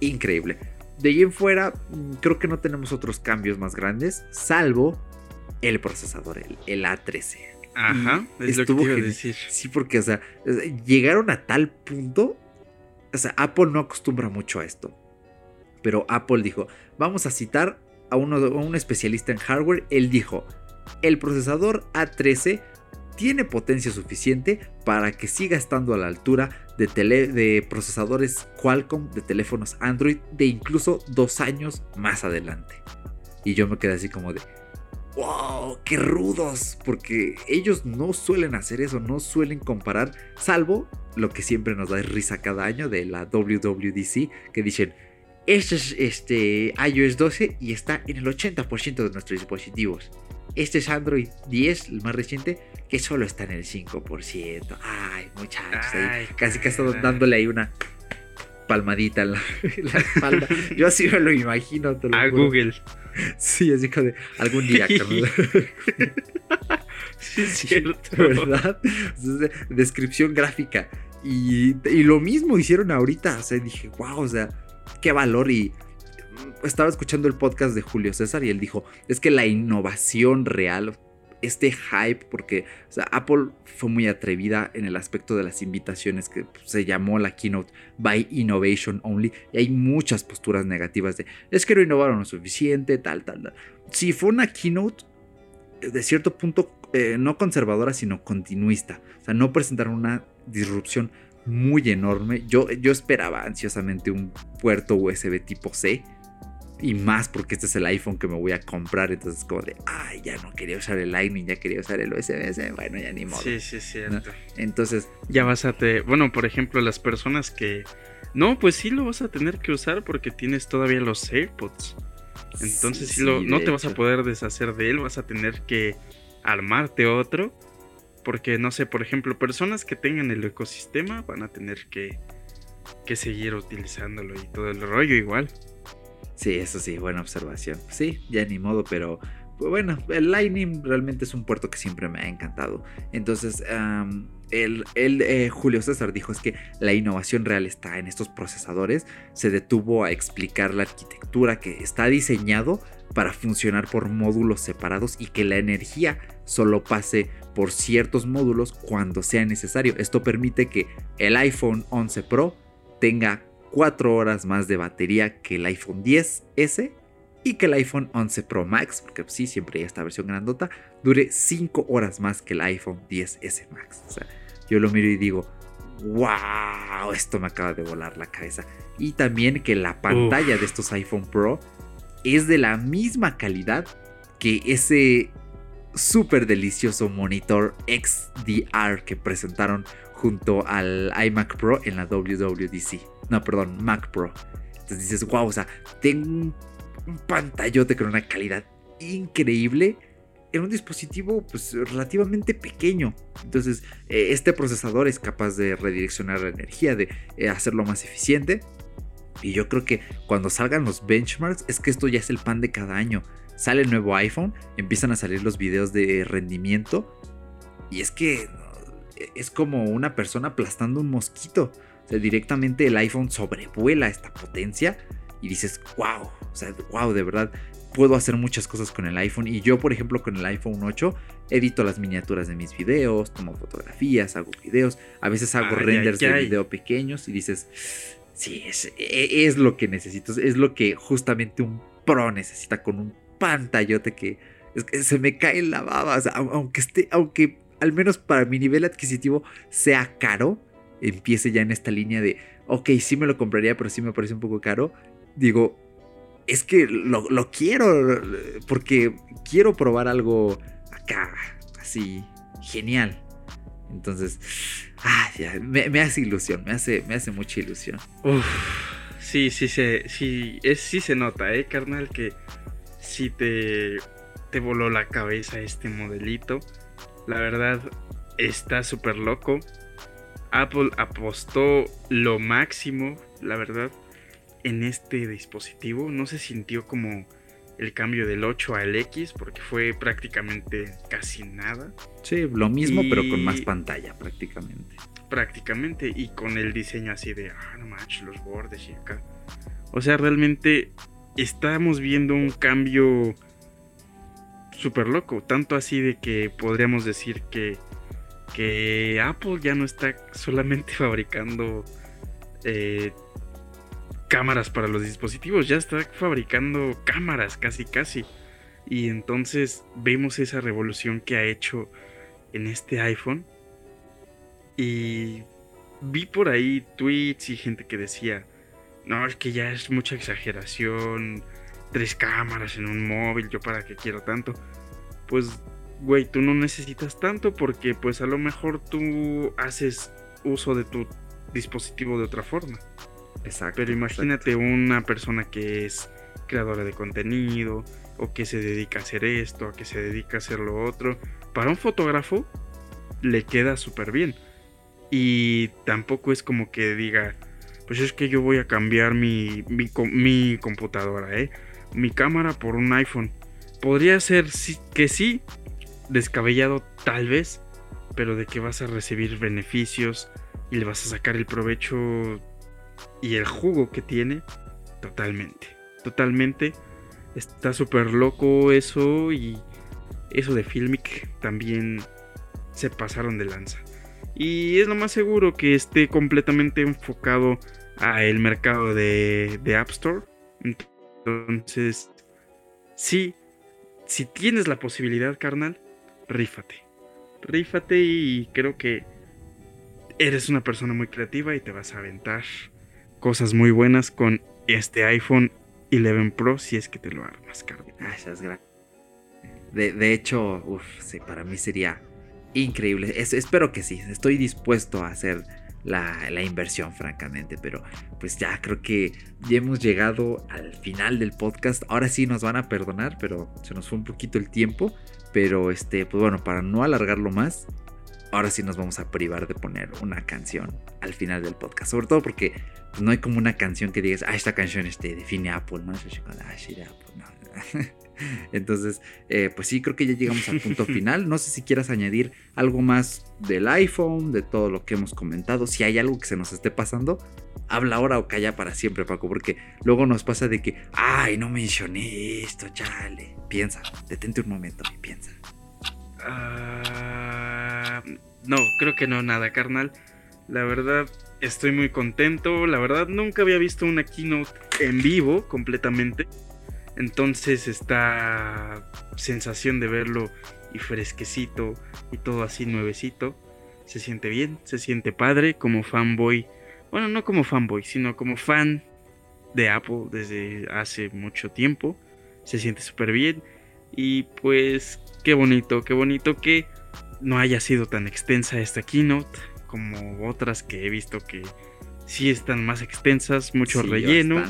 S1: increíble. De ahí en fuera, creo que no tenemos otros cambios más grandes, salvo el procesador, el, el A13.
S2: Ajá, es lo que iba a decir.
S1: Sí, porque, o sea, llegaron a tal punto. O sea, Apple no acostumbra mucho a esto. Pero Apple dijo: Vamos a citar a, uno, a un especialista en hardware. Él dijo: El procesador A13 tiene potencia suficiente para que siga estando a la altura de, procesadores Qualcomm de teléfonos Android de incluso dos años más adelante. Y yo me quedé así como de, wow, qué rudos, porque ellos no suelen hacer eso, no suelen comparar, salvo lo que siempre nos da risa cada año de la WWDC, que dicen, este es este iOS 12 y está en el 80% de nuestros dispositivos. Este es Android 10, el más reciente, que solo está en el 5%. Ay, muchachos, casi que estado dándole ahí una palmadita en la, espalda. Yo así me lo imagino.
S2: a Google.
S1: Sí, así como de algún día, Carlos.
S2: sí, es cierto.
S1: ¿Verdad? descripción gráfica. Y, y, lo mismo hicieron ahorita. O sea, dije, wow, o sea, qué valor. Y estaba escuchando el podcast de Julio César y él dijo, es que la innovación real, este hype, porque Apple fue muy atrevida en el aspecto de las invitaciones que pues, se llamó la keynote by Innovation Only, y hay muchas posturas negativas de es que no innovaron lo suficiente, tal, tal, tal. Sí, fue una keynote eh, de cierto punto eh, no conservadora, sino continuista. O sea, no presentaron una disrupción muy enorme. Yo, yo esperaba ansiosamente un puerto USB tipo C y más porque este es el iPhone que me voy a comprar. Entonces, como de, ay, ya no quería usar el Lightning, ya quería usar el USB. Bueno, ya ni modo.
S2: Sí, sí, cierto.
S1: Entonces.
S2: Ya vas a te. Bueno, por ejemplo, las personas que. No, pues sí lo vas a tener que usar porque tienes todavía los AirPods. Entonces, sí, lo, no te vas a poder deshacer de él. Vas a tener que armarte otro. Porque, no sé, por ejemplo, personas que tengan el ecosistema van a tener que, que seguir utilizándolo y todo el rollo igual.
S1: Sí, eso sí, buena observación. Sí, ya ni modo, pero pues bueno, el Lightning realmente es un puerto que siempre me ha encantado. Entonces, el, eh, Julio César dijo es que la innovación real está en estos procesadores. Se detuvo a explicar la arquitectura que está diseñado para funcionar por módulos separados y que la energía solo pase por ciertos módulos cuando sea necesario. Esto permite que el iPhone 11 Pro tenga 4 horas más de batería que el iPhone 10S y que el iPhone 11 Pro Max, porque sí, siempre hay esta versión grandota, dure 5 horas más que el iPhone 10S Max. O sea, yo lo miro y digo, wow, esto me acaba de volar la cabeza. Y también que la pantalla de estos iPhone Pro es de la misma calidad que ese súper delicioso monitor XDR que presentaron junto al iMac Pro en la WWDC. No, perdón, Mac Pro. Entonces dices, wow, o sea, tengo un, pantallote con una calidad increíble en un dispositivo pues relativamente pequeño. Entonces, eh, este procesador es capaz de redireccionar la energía, de eh, hacerlo más eficiente. Y yo creo que cuando salgan los benchmarks, es que esto ya es el pan de cada año. Sale el nuevo iPhone, empiezan a salir los videos de rendimiento. Y es que es como una persona aplastando un mosquito. O sea, directamente el iPhone sobrevuela esta potencia y dices, wow, o sea, wow, de verdad, puedo hacer muchas cosas con el iPhone. Y yo, por ejemplo, con el iPhone 8, edito las miniaturas de mis videos, tomo fotografías, hago videos, a veces hago renders de video pequeños y dices, sí, es, e, es, lo que necesito, es lo que justamente un pro necesita con un pantallote que, se me cae la baba, o sea, aunque esté, aunque al menos para mi nivel adquisitivo sea caro, empiece ya en esta línea de, ok, sí me lo compraría, pero sí me parece un poco caro. Digo, es que lo, quiero, porque quiero probar algo acá, así, genial. Entonces, me, hace ilusión, me hace, me hace mucha ilusión.
S2: sí, sí, se, sí, es, sí se nota, ¿eh, carnal? Que sí te, te voló la cabeza este modelito. La verdad, está súper loco. Apple apostó lo máximo, la verdad, en este dispositivo. No se sintió como el cambio del 8 al X, porque fue prácticamente casi nada.
S1: Sí, lo mismo, pero con más pantalla, prácticamente.
S2: Prácticamente, y con el diseño así de, ah, no manches, los bordes y acá. O sea, realmente estamos viendo un cambio súper loco. Tanto así de que podríamos decir que, que Apple ya no está solamente fabricando eh, cámaras para los dispositivos, ya está fabricando cámaras casi casi. Y entonces vemos esa revolución que ha hecho en este iPhone. Y vi por ahí tweets y gente que decía, no, es que ya es mucha exageración, tres cámaras en un móvil, yo para qué quiero tanto. Pues, güey, tú no necesitas tanto porque pues a lo mejor tú haces uso de tu dispositivo de otra forma. Exacto. Pero imagínate una persona que es creadora de contenido o que se dedica a hacer esto, o que se dedica a hacer lo otro. Para un fotógrafo le queda súper bien. Y tampoco es como que diga, pues es que yo voy a cambiar mi, mi, mi computadora, ¿eh? Mi cámara por un iPhone. Podría ser que sí, descabellado tal vez, pero de que vas a recibir beneficios y le vas a sacar el provecho y el jugo que tiene, totalmente. Totalmente. Está súper loco eso y eso de Filmic también se pasaron de lanza. Y es lo más seguro que esté completamente enfocado a el mercado de, de App Store. Entonces, sí, si tienes la posibilidad, carnal, rífate. Rífate y creo que eres una persona muy creativa y te vas a aventar cosas muy buenas con este iPhone 11 Pro si es que te lo armas, carnal.
S1: De, de hecho, uf, para mí sería increíble. espero que sí. Estoy dispuesto a hacer la, inversión, francamente. Pero pues ya creo que ya hemos llegado al final del podcast. Ahora sí nos van a perdonar, pero se nos fue un poquito el tiempo. Pero este, pues bueno, para no alargarlo más, ahora sí nos vamos a privar de poner una canción al final del podcast. Sobre todo porque pues, no hay como una canción que digas, ah, esta canción este, define Apple, ¿no? Ah, Apple, no. Entonces, eh, pues sí, creo que ya llegamos al punto final. No sé si quieras añadir algo más del iPhone, de todo lo que hemos comentado. Si hay algo que se nos esté pasando, habla ahora o calla para siempre, Paco, porque luego nos pasa de que, ay, no mencioné esto, chale. Piensa, detente un momento y piensa.
S2: Ah, no, creo que no, nada, carnal. La verdad, estoy muy contento. La verdad, nunca había visto una keynote en vivo completamente. Entonces esta sensación de verlo y fresquecito y todo así nuevecito, se siente bien, se siente padre como fanboy. Bueno, no como fanboy, sino como fan de Apple desde hace mucho tiempo. Se siente súper bien. Y pues qué bonito, qué bonito que no haya sido tan extensa esta keynote como otras que he visto que sí están más extensas, mucho relleno.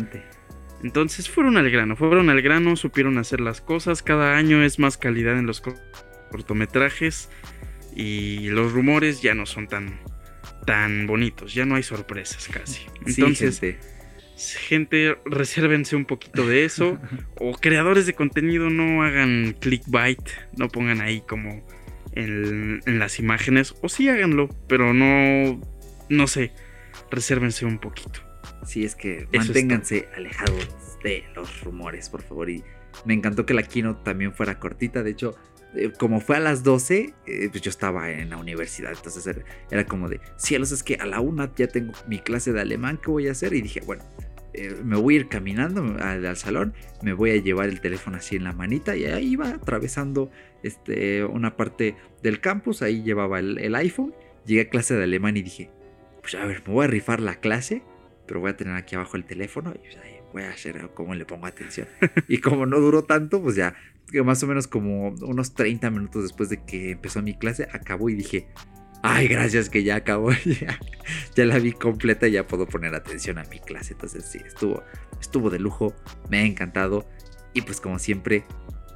S2: Entonces fueron al grano, fueron al grano, supieron hacer las cosas. Cada año es más calidad en los cortometrajes y los rumores ya no son tan, tan bonitos, ya no hay sorpresas casi. Entonces, gente. resérvense un poquito de eso. o creadores de contenido no hagan clickbait, no pongan ahí como en, en las imágenes. O sí háganlo, pero no, no sé, resérvense un poquito.
S1: Sí, es que manténganse alejados de los rumores, por favor. Y me encantó que la keynote también fuera cortita. De hecho, eh, como fue a las 12, eh, pues yo estaba en la universidad. Entonces era, como de, cielos, es que a la una ya tengo mi clase de alemán, ¿qué voy a hacer? Y dije, bueno, eh, me voy a ir caminando al, salón, me voy a llevar el teléfono así en la manita y ahí iba atravesando este, una parte del campus, ahí llevaba el, el iPhone, llegué a clase de alemán y dije, pues a ver, me voy a rifar la clase, pero voy a tener aquí abajo el teléfono y ahí voy a hacer cómo le pongo atención. y como no duró tanto, pues ya, más o menos como unos 30 minutos después de que empezó mi clase, acabó y dije, ay, gracias que ya acabó, ya, ya la vi completa y ya puedo poner atención a mi clase. Entonces sí, estuvo, estuvo de lujo, me ha encantado. Y pues como siempre,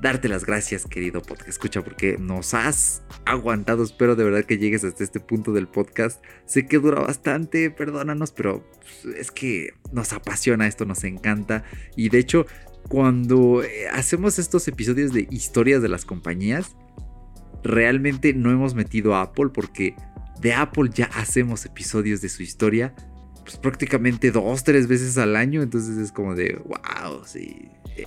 S1: darte las gracias, querido podcast escucha, porque nos has aguantado. Espero de verdad que llegues hasta este punto del podcast. Sé que dura bastante, perdónanos, pero pues, es que nos apasiona esto, nos encanta. Y de hecho, cuando eh, hacemos estos episodios de historias de las compañías, realmente no hemos metido a Apple porque de Apple ya hacemos episodios de su historia pues, prácticamente dos, tres veces al año. Entonces es como de, wow,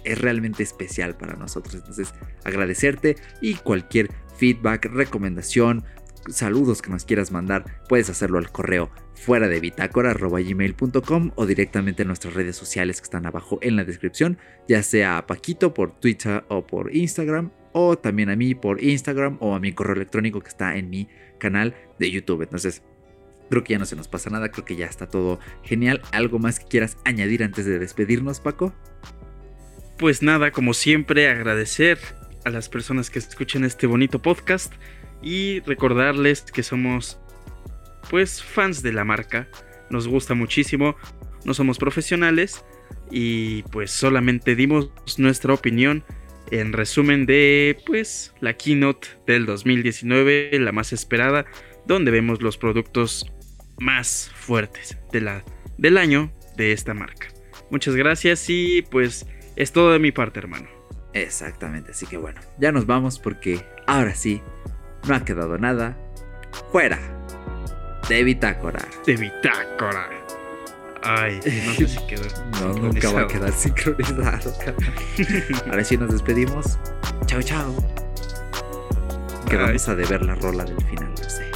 S1: es realmente especial para nosotros. Entonces agradecerte y cualquier feedback, recomendación, saludos que nos quieras mandar, puedes hacerlo al correo fuera de bitácora.gmail.com o directamente en nuestras redes sociales que están abajo en la descripción, ya sea a Paquito por Twitter o por Instagram, o también a mí por Instagram o a mi correo electrónico que está en mi canal de YouTube. Entonces, Creo que ya no se nos pasa nada, creo que ya está todo genial. ¿Algo más que quieras añadir antes de despedirnos, Paco?
S2: Pues nada, como siempre, agradecer a las personas que escuchen este bonito podcast y recordarles que somos pues fans de la marca. Nos gusta muchísimo, no somos profesionales y pues solamente dimos nuestra opinión en resumen de pues la keynote del 2019, la más esperada, donde vemos los productos más fuertes de la, del año de esta marca. Muchas gracias y pues es todo de mi parte, hermano.
S1: Exactamente, así que bueno, ya nos vamos porque ahora sí, no ha quedado nada. Fuera de bitácora.
S2: De bitácora. Ay, no sé si quedó.
S1: no, nunca va a quedar sincronizado. ahora sí nos despedimos. Chao, chao. Que vamos a deber la rola del final, no sé.